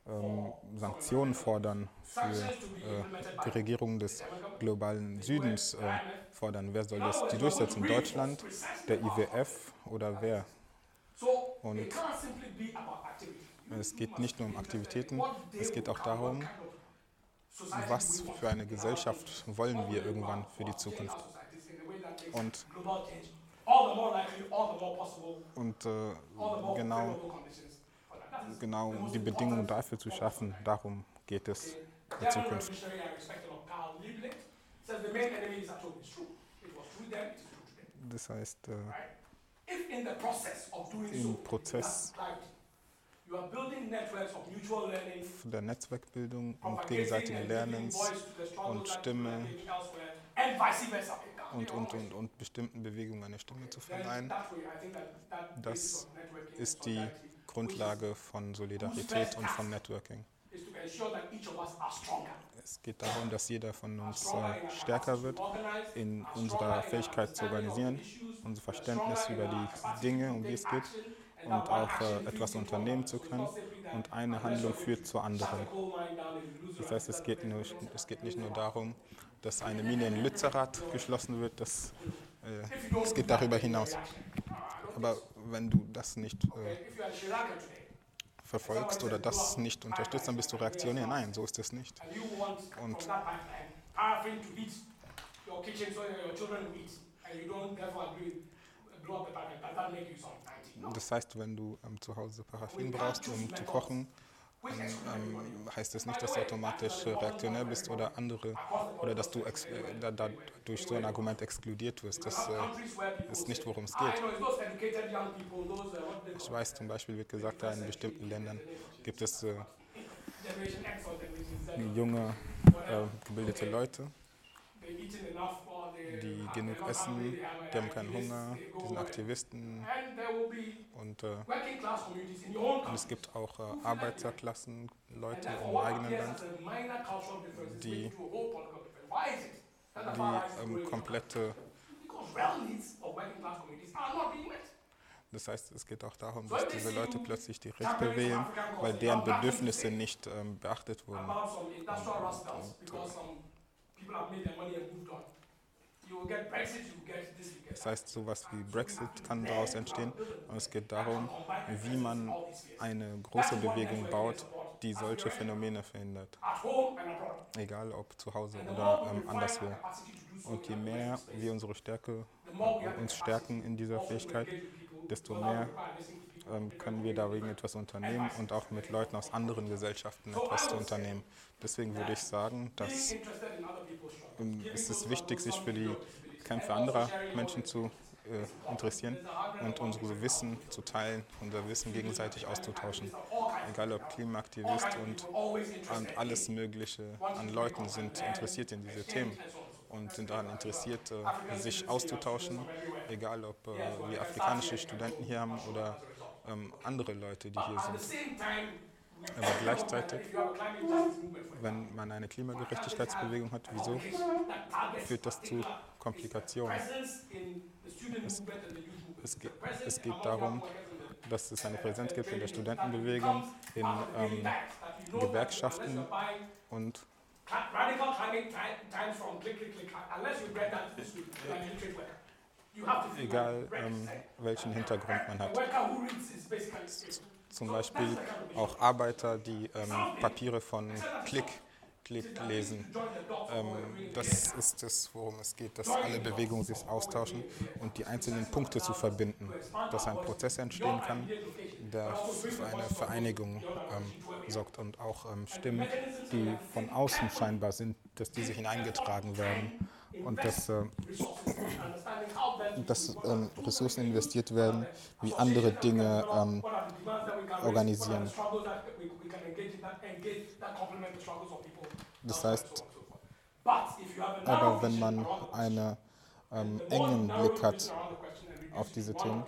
ähm, Sanktionen fordern für äh, die Regierung des globalen Südens äh, fordern. Wer soll das die durchsetzen? Deutschland, der IWF oder wer? Und es geht nicht nur um Aktivitäten, es geht auch darum, was für eine Gesellschaft wollen wir irgendwann für die Zukunft. Und, und äh, genau, genau die Bedingungen dafür zu schaffen, darum geht es in Zukunft. Das heißt, äh, im Prozess der Netzwerkbildung und gegenseitigen Lernens und Stimme und, und, und, und bestimmten Bewegungen eine Stimme zu verleihen. Das ist die Grundlage von Solidarität und von Networking. Es geht darum, dass jeder von uns äh, stärker wird in unserer Fähigkeit zu organisieren, unser Verständnis über die Dinge, um die es geht und auch äh, etwas unternehmen zu können. Und eine Handlung führt zur anderen. Das heißt, es geht, nur, es geht nicht nur darum, dass eine Mine in Lützerath geschlossen wird, das, äh, es geht darüber hinaus. Aber wenn du das nicht äh, verfolgst oder das nicht unterstützt, dann bist du reaktionär. Nein, so ist es nicht. Und- that pipeline paraffin to heat your kitchen so that your children will eat, and you don't therefore agree, blow up the pipeline, does that make you some 90? No. Das heißt, wenn du ähm, zu Hause Paraffin brauchst, um zu kochen, ähm, heißt das nicht, dass du automatisch äh, reaktionär bist oder andere oder dass du ex äh, da, da, durch so ein Argument exkludiert wirst. Das äh, ist nicht, worum es geht. Ich weiß zum Beispiel, wird gesagt, da in bestimmten Ländern gibt es äh, junge, äh, gebildete Leute, die genug essen, die haben keinen Hunger, die sind Aktivisten. und, äh, und es gibt auch äh, Arbeiterklassen, Leute im eigenen Land, die- die ähm, komplette. Das heißt, es geht auch darum, dass diese Leute plötzlich die Rechte wählen, weil deren Bedürfnisse nicht ähm, beachtet wurden. About some people have made their money and moved on. Das heißt, sowas wie Brexit kann daraus entstehen. Und es geht darum, wie man eine große Bewegung baut, die solche Phänomene verhindert. Egal ob zu Hause oder ähm, anderswo. Und je mehr wir unsere Stärke, uns stärken in dieser Fähigkeit, desto mehr ähm, können wir dagegen etwas unternehmen und auch mit Leuten aus anderen Gesellschaften etwas zu unternehmen. Deswegen würde ich sagen, dass ähm, es ist wichtig, sich für die Kämpfe anderer Menschen zu äh, interessieren und unsere Wissen zu teilen, unser Wissen gegenseitig auszutauschen. Egal ob Klimaaktivist und, und alles Mögliche an Leuten sind interessiert in diese Themen und sind daran interessiert, äh, sich auszutauschen, egal ob äh, wir afrikanische Studenten hier haben oder ähm, andere Leute, die hier sind. Aber gleichzeitig, wenn man eine Klimagerechtigkeitsbewegung hat, wieso führt das zu Komplikationen? movement. Es geht, es geht darum, dass es eine Präsenz gibt in der Studentenbewegung, in ähm, Gewerkschaften und egal ähm, welchen Hintergrund man hat. Zum Beispiel auch Arbeiter, die ähm, Papiere von Click, Click lesen. Ähm, das ist es, worum es geht, dass alle Bewegungen sich austauschen und die einzelnen Punkte zu verbinden, dass ein Prozess entstehen kann, der für eine Vereinigung ähm, sorgt und auch ähm, Stimmen, die von außen scheinbar sind, dass diese hineingetragen werden und dass, äh, dass ähm, Ressourcen investiert werden, wie andere Dinge ähm, organisieren. Das heißt, aber wenn man einen ähm, engen Blick hat auf diese Themen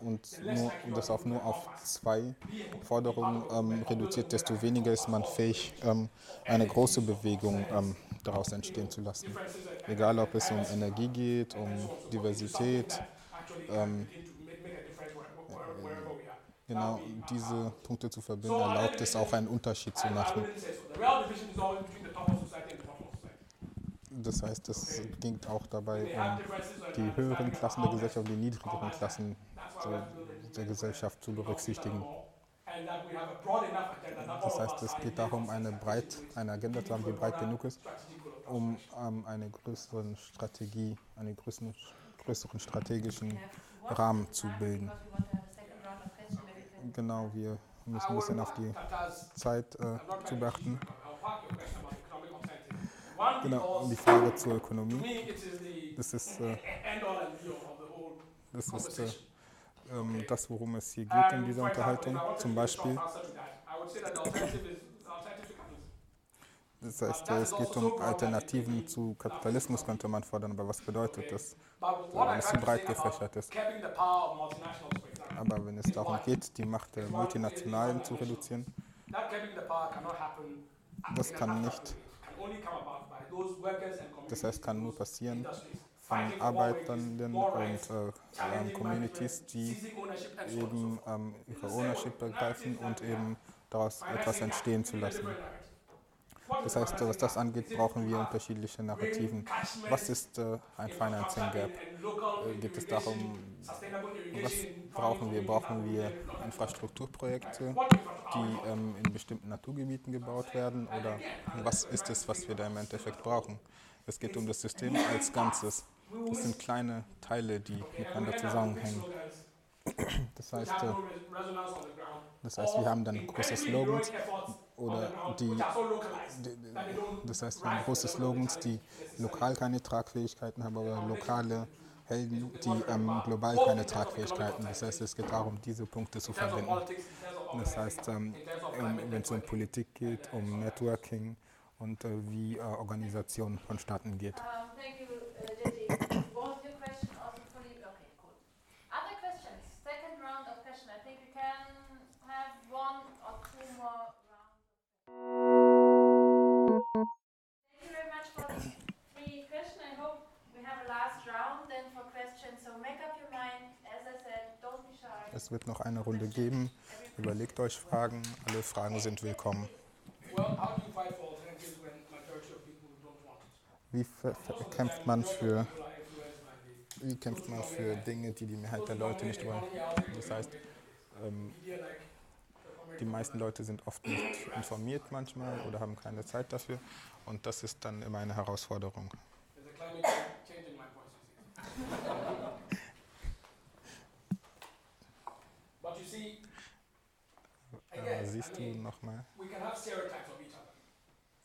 und, nur, und das auf nur auf zwei Forderungen ähm, reduziert, desto weniger ist man fähig, ähm, eine große Bewegung ähm, daraus entstehen zu lassen. Egal, ob es um Energie geht, um Diversität. Ähm, genau, diese Punkte zu verbinden, erlaubt es auch einen Unterschied zu machen. Das heißt, es ging auch dabei um die höheren Klassen der Gesellschaft und die niedrigeren Klassen der, Gesellschaft zu berücksichtigen. Das heißt, es geht darum, eine, breit, eine Agenda zu haben, die breit genug ist, um ähm, eine größere Strategie, einen größeren, größeren strategischen Rahmen zu bilden. Genau, wir müssen ein bisschen auf die Zeit äh, zu beachten. Genau, und die Frage zur Ökonomie. Das ist, äh, das, ist äh, ähm, das, worum es hier geht in dieser Unterhaltung. Zum Beispiel, das heißt, es geht um Alternativen zu Kapitalismus, könnte man fordern. Aber was bedeutet das, wenn es zu breit gefächert ist? Aber wenn es darum geht, die Macht der Multinationalen zu reduzieren. Das kann nicht. Das heißt, kann nur passieren von more und äh, Communities, die eben ähm, ihre Ownership begreifen und eben daraus etwas entstehen zu lassen. Das heißt, was das angeht, brauchen wir unterschiedliche Narrativen. Was ist äh, ein Financing Gap? Äh, geht es darum, was brauchen wir? Brauchen wir Infrastrukturprojekte, die ähm, in bestimmten Naturgebieten gebaut werden? Oder was ist es, was wir da im Endeffekt brauchen? Es geht um das System als Ganzes. Das sind kleine Teile, die miteinander zusammenhängen. Das heißt, äh, das heißt, wir haben dann große Slogans oder die, das heißt, wir haben große Slogans, die lokal keine Tragfähigkeiten haben, aber lokale Helden, die ähm, global keine Tragfähigkeiten. Das heißt, es geht darum, diese Punkte zu verbinden. Das heißt, ähm, ähm, wenn es um Politik geht, um Networking und äh, wie äh, Organisation vonstatten geht. Es wird noch eine Runde geben. Überlegt euch Fragen. Alle Fragen sind willkommen. Wie kämpft man für wie kämpft man für Dinge, die die Mehrheit der Leute nicht wollen? Das heißt, ähm, die meisten Leute sind oft nicht informiert manchmal oder haben keine Zeit dafür und das ist dann immer eine Herausforderung. there's a climate change- change in my voice. you see. but you see, Aber again, I siehst du nochmal,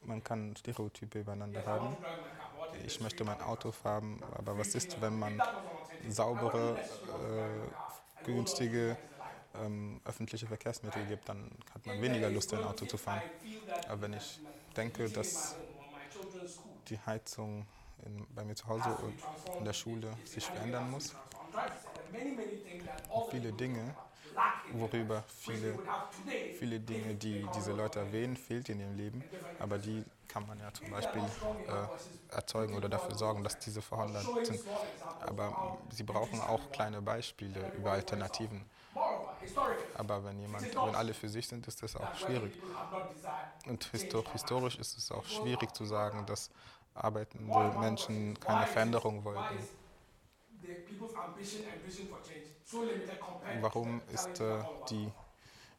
man kann Stereotype übereinander haben. Ich möchte mein Auto fahren, aber was ist, wenn man saubere, äh, günstige ähm, öffentliche Verkehrsmittel gibt, dann hat man weniger Lust, ein Auto zu fahren. Aber wenn ich denke, dass die Heizung in, bei mir zu Hause und in der Schule sich verändern muss, viele Dinge, worüber viele, viele Dinge, die diese Leute erwähnen, fehlt in ihrem Leben, aber die kann man ja zum Beispiel äh, erzeugen oder dafür sorgen, dass diese vorhanden sind. Aber sie brauchen auch kleine Beispiele über Alternativen. Aber wenn jemand, wenn alle für sich sind, ist das auch schwierig. Und histor historisch ist es auch schwierig zu sagen, dass arbeitende Menschen keine Veränderung wollten. Warum ist äh, die,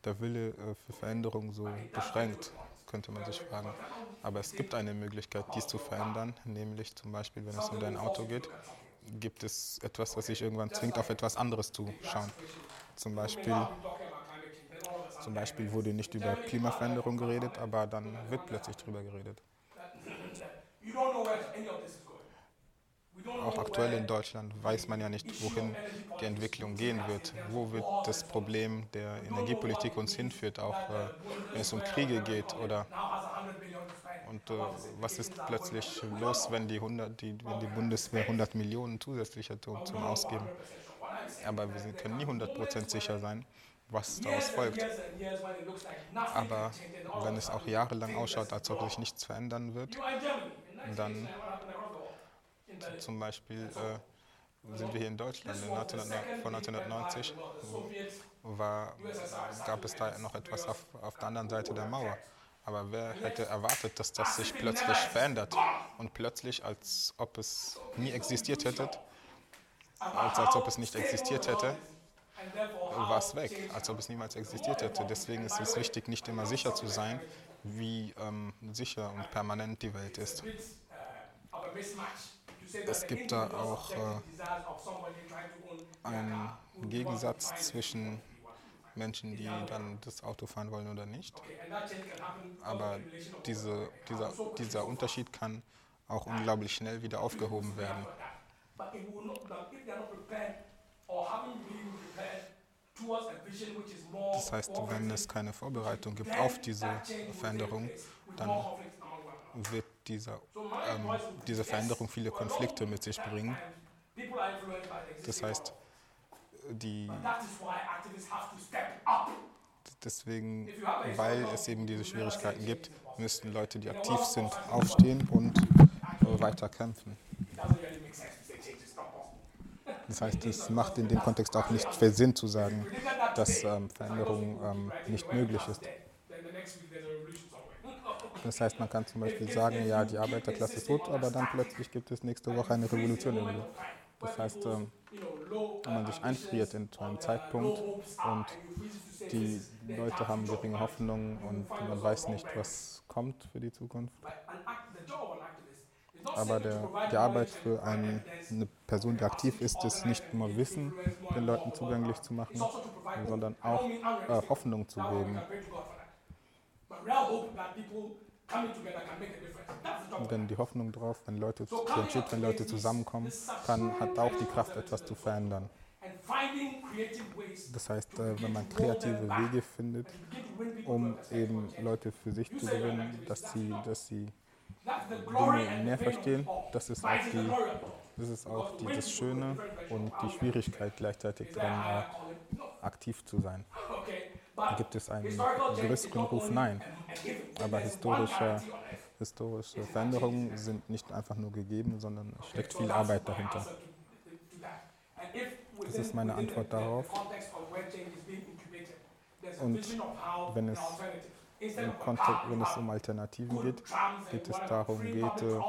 der Wille äh, für Veränderung so beschränkt, könnte man sich fragen. Aber es gibt eine Möglichkeit, dies zu verändern, nämlich zum Beispiel, wenn es um dein Auto geht, gibt es etwas, was sich irgendwann zwingt, auf etwas anderes zu schauen. Zum Beispiel, zum Beispiel wurde nicht über Klimaveränderung geredet, aber dann wird plötzlich darüber geredet. Auch aktuell in Deutschland weiß man ja nicht, wohin die Entwicklung gehen wird. Wo wird das Problem der Energiepolitik uns hinführt, auch äh, wenn es um Kriege geht oder und äh, was ist plötzlich los, wenn die, 100, die, wenn die Bundeswehr 100 Millionen zusätzlich hat zum zum Ausgeben. Aber wir können nie 100% sicher sein, was daraus folgt. Aber wenn es auch jahrelang ausschaut, als ob sich nichts verändern wird, dann zum Beispiel äh, sind wir hier in Deutschland. In 1900, vor 1990 war, gab es da noch etwas auf, auf der anderen Seite der Mauer. Aber wer hätte erwartet, dass das sich plötzlich verändert und plötzlich, als ob es nie existiert hätte, als, als ob es nicht existiert hätte, war es weg, als ob es niemals existiert hätte. Deswegen ist es wichtig, nicht immer sicher zu sein, wie ähm, sicher und permanent die Welt ist. Es gibt da auch äh, einen Gegensatz zwischen Menschen, die dann das Auto fahren wollen oder nicht. Aber diese, dieser, dieser Unterschied kann auch unglaublich schnell wieder aufgehoben werden. Das heißt, wenn es keine Vorbereitung gibt auf diese Veränderung, dann wird dieser, ähm, diese Veränderung viele Konflikte mit sich bringen. Das heißt, die deswegen, weil es eben diese Schwierigkeiten gibt, müssten Leute, die aktiv sind, aufstehen und äh, weiter kämpfen. Das heißt, es macht in dem Kontext auch nicht viel Sinn zu sagen, dass ähm, Veränderung ähm, nicht möglich ist. Das heißt, man kann zum Beispiel sagen, ja, die Arbeiterklasse ist tot, aber dann plötzlich gibt es nächste Woche eine Revolution irgendwo. Das heißt, ähm, wenn man sich einfriert in zu einem Zeitpunkt und die Leute haben geringe Hoffnungen und man weiß nicht, was kommt für die Zukunft. Aber der, die Arbeit für einen, eine Person, die aktiv ist, ist nicht nur Wissen den Leuten zugänglich zu machen, sondern auch äh, Hoffnung zu geben. Denn die Hoffnung drauf, wenn Leute, die entsteht, wenn Leute zusammenkommen, kann, hat auch die Kraft, etwas zu verändern. Das heißt, äh, wenn man kreative Wege findet, um eben Leute für sich zu gewinnen, dass sie, dass sie Dinge mehr verstehen, das ist auch die, das ist auch die, das Schöne und die Schwierigkeit gleichzeitig drin, äh, aktiv zu sein. *laughs* Okay, gibt es einen größeren Ruf Nein. Aber historische, historische Veränderungen sind nicht einfach nur gegeben, sondern es steckt viel Arbeit dahinter. Das ist meine Antwort darauf. Und wenn es Kontext, wenn es um Alternativen geht, geht es darum, geht, äh,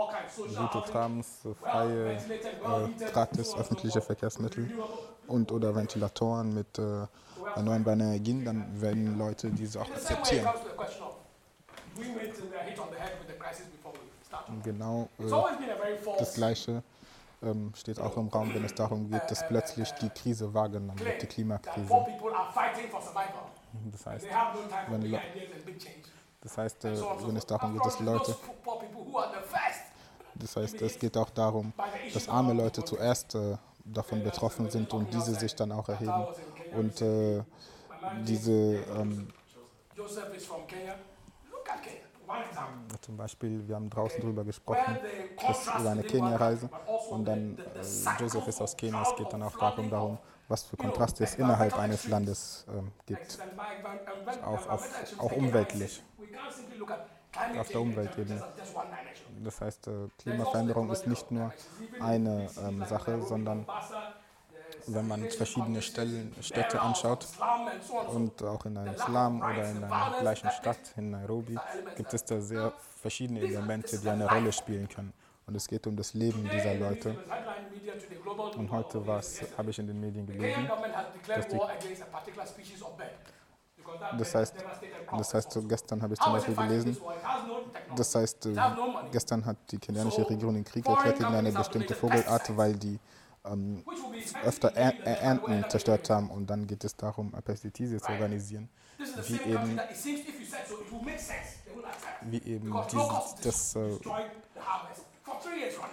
gute Trams, äh, freie, äh, gratis öffentliche. Verkehrsmittel und oder Ventilatoren mit äh, erneuerbaren Energien, dann werden Leute diese auch akzeptieren. Und genau äh, das Gleiche ähm, steht auch im Raum, wenn es darum geht, dass plötzlich die Krise wahrgenommen wird, die Klimakrise. Das heißt, wenn das heißt, äh, wenn es darum geht, dass Leute, das heißt, es geht auch darum, dass arme Leute zuerst äh, davon betroffen sind und diese sich dann auch erheben. Und äh, diese, ähm, zum Beispiel, wir haben draußen drüber gesprochen, das über eine Kenia-Reise also und dann, äh, Joseph ist aus Kenia, es geht dann auch darum, darum, was für Kontraste es innerhalb eines. Landes ähm, gibt. Auch auf- auch umweltlich. Auf der Umweltebene. Das heißt, äh, Klimaveränderung ist nicht nur eine ähm, Sache, sondern wenn man verschiedene Stellen, Städte anschaut und auch in einem Slum oder in einer gleichen Stadt, in Nairobi, gibt es da sehr verschiedene Elemente, die eine Rolle spielen können. Und es geht um das Leben dieser Leute. Und heute habe ich in den Medien gelesen, dass die- das heißt, das heißt, gestern habe ich zum Beispiel gelesen, das heißt, äh, gestern hat die kenianische Regierung den Krieg erklärt gegen eine bestimmte Vogelart, weil die ähm, öfter er äh, Ernten zerstört haben. Und dann geht es darum, Pestizide zu organisieren, wie eben, wie eben dieses, das, äh,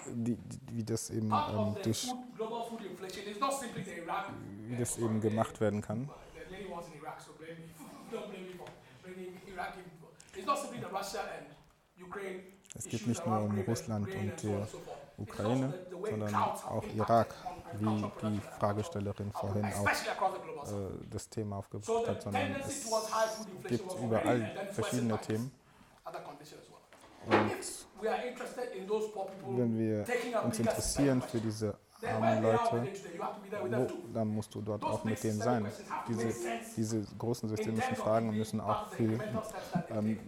die, die, wie das eben ähm, durch, wie das eben gemacht werden kann. Es geht nicht nur um Russland und die Ukraine, sondern auch Irak, wie die Fragestellerin vorhin auch äh, das Thema aufgebracht hat, sondern es gibt überall verschiedene Themen. Und wenn wir uns interessieren für diese armen Leute, wo, dann musst du dort auch mit denen sein. Diese, diese großen systemischen Fragen müssen auch für, ähm,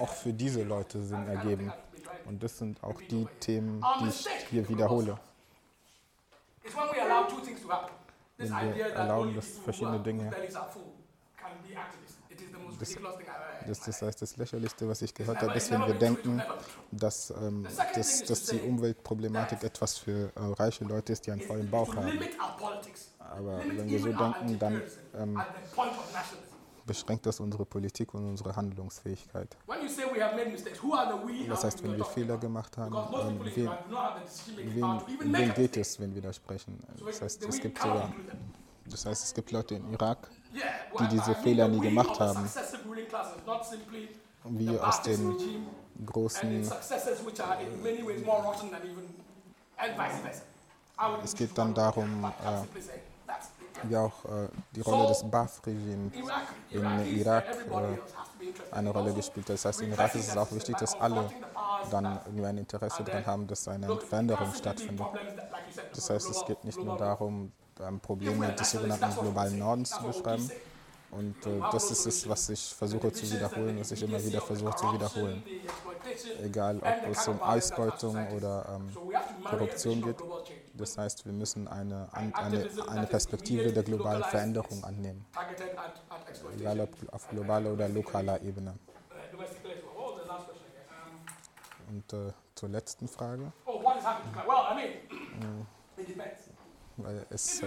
auch für diese Leute Sinn ergeben. Und das sind auch die Themen, die ich hier wiederhole. Wenn wir erlauben, dass verschiedene Dinge- Das-. Das, das heißt, das Lächerlichste, was ich gehört habe, ist, wenn wir denken, dass, ähm, dass, dass die Umweltproblematik etwas für äh, reiche Leute ist, die einen vollen Bauch haben. Aber wenn wir so denken, dann ähm, beschränkt das unsere Politik und unsere Handlungsfähigkeit. Das heißt, we wenn wir Fehler gemacht haben, ähm, in wen, wen, wen geht es, wenn wir da sprechen? Das heißt, es gibt sogar, das heißt, es gibt Leute im Irak, die diese Fehler nie gemacht haben. wie aus its großen, successors, which are in many ways more rotten than even, and vice versa. I would es geht dann darum, äh, wie auch äh, die Rolle des Baath-Regimes Iraq, in Irak äh, eine Rolle gespielt. Das heißt, in Irak ist es auch wichtig, dass alle dann irgendwie ein Interesse daran haben, dass eine Veränderung stattfindet. Das heißt, es geht nicht nur darum, ähm, Probleme des sogenannten globalen Nordens zu beschreiben. Und äh, das ist es, was ich versuche zu wiederholen, was ich immer wieder versuche zu wiederholen. Egal, ob es um Ausbeutung oder ähm, Korruption geht. Das heißt, wir müssen eine, eine, eine Perspektive der globalen Veränderung annehmen. Egal ob auf globaler oder lokaler Ebene. Again? Um, Und äh, zur letzten Frage, oh, depends. weil es äh,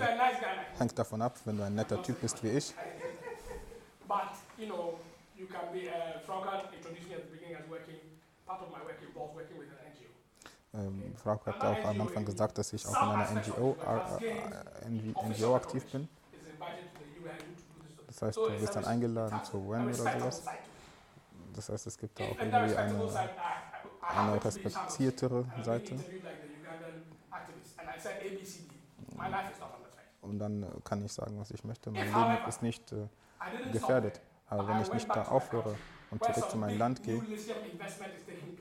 hängt davon ab, wenn du ein netter Typ bist wie ich, *laughs* but you know, you can be. Uh, Franca introduced me at the beginning as working. Part of my work involves working with an NGO. Ähm, Frau hat auch am Anfang gesagt, dass ich auch in einer NGO, äh, äh, NGO aktiv bin. Das heißt, du wirst dann eingeladen zur UN oder sowas. Das heißt, es gibt da auch irgendwie eine, eine respektiertere Seite. Und dann äh, kann ich sagen, was ich möchte. Mein Leben ist nicht äh, gefährdet. Aber wenn ich nicht da aufhöre und zurück zu meinem Land gehe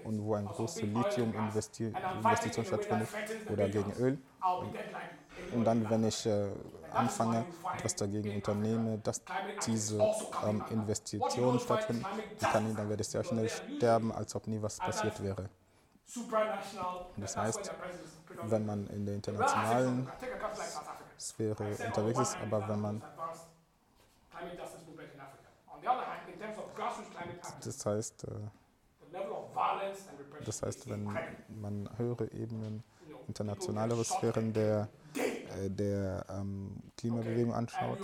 und wo eine große Lithium-Investition stattfindet oder gegen Öl, und dann, wenn ich äh, anfange, etwas dagegen unternehme, dass diese ähm, Investitionen stattfinden, kann ich, dann werde ich sehr schnell sterben, als ob nie was passiert wäre. Das heißt, Wenn man in der internationalen Sphäre unterwegs ist, aber wenn man, das heißt, äh, das heißt, wenn man höhere Ebenen, internationalere Sphären der, äh, der ähm, Klimabewegung anschaut,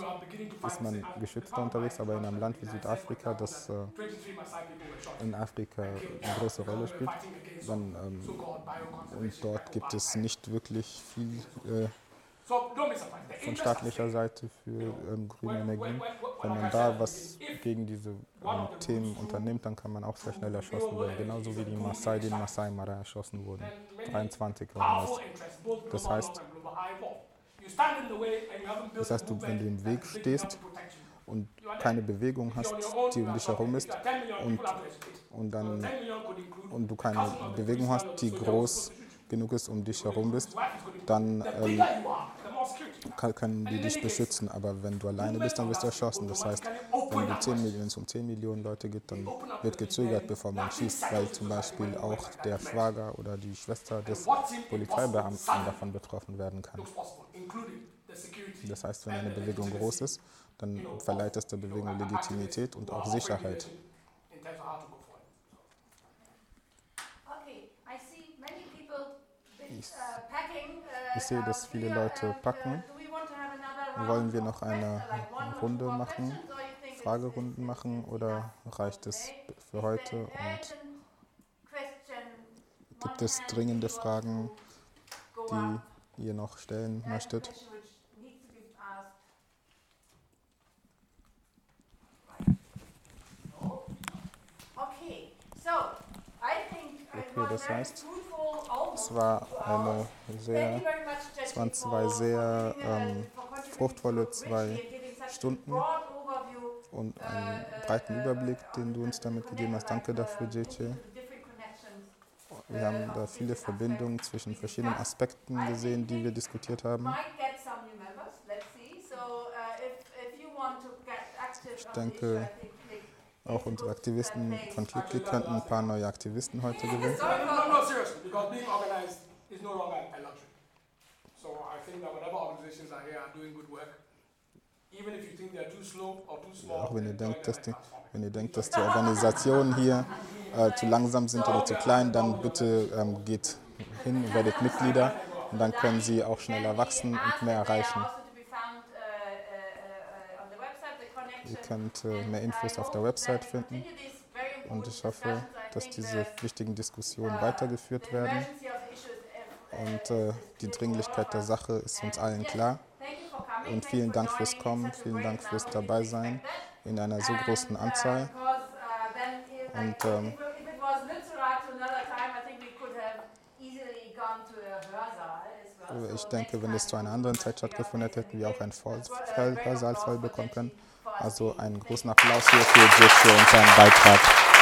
ist man geschützter unterwegs, aber in einem Land wie Südafrika, das äh, in Afrika eine große Rolle spielt, dann, ähm, und dort gibt es nicht wirklich viel äh, von staatlicher Seite für ähm, grüne Energien. Wenn man da was gegen diese ähm, Themen unternimmt, dann kann man auch sehr schnell erschossen werden. Genauso wie die Maasai, die in Masai Mara erschossen wurden. 23 waren das. Das heißt, das heißt, du, wenn du im Weg stehst und keine Bewegung hast, die um dich herum ist, und, und, dann, und du keine Bewegung hast, die groß genug ist, um dich herum bist, dann ähm, können die dich beschützen. Aber wenn du alleine bist, dann wirst du erschossen. Das heißt, wenn du 10 Millionen, es um 10 Millionen Leute geht, dann wird gezögert, bevor man schießt, weil zum Beispiel auch der Schwager oder die Schwester des Polizeibeamten davon betroffen werden kann. Das heißt, wenn eine Bewegung groß ist, dann verleiht es der Bewegung Legitimität und auch Sicherheit. Ich- ich sehe, dass viele Leute packen. Wollen wir noch eine Runde machen, Fragerunden machen oder reicht es für heute? Und gibt es dringende Fragen, die ihr noch stellen möchtet? Okay, das heißt, Es war eine sehr es waren zwei sehr, ähm, fruchtvolle zwei Stunden. und einen breiten Überblick, den du uns damit gegeben hast. Danke dafür, JJ. Wir haben da viele Verbindungen zwischen verschiedenen Aspekten gesehen, die wir diskutiert haben. Ich denke, Click Auch unsere Aktivisten von ClickClick könnten ein paar neue Aktivisten heute gewinnen. Seriously, because being organized is no longer a luxury. So I think that whatever organizations are here are doing good work. Even if you think they're too slow or too small, Auch wenn ihr denkt, dass die, wenn ihr denkt, dass die Organisationen hier äh, zu langsam sind oder zu klein, dann bitte ähm, geht hin, werdet Mitglieder und dann können sie auch schneller wachsen und mehr erreichen. Ihr könnt äh, mehr Infos auf der Website finden und ich hoffe, dass diese wichtigen Diskussionen weitergeführt werden. Und äh, die Dringlichkeit der Sache ist uns allen klar. Und vielen Dank fürs Kommen, vielen Dank fürs Dabeisein in einer so großen Anzahl. Und, ähm, Ich denke, wenn es zu einer anderen Zeit stattgefunden hätte, hätten wir auch einen Hörsaal voll bekommen können. Also einen großen Applaus hier für Joshua und seinen Beitrag.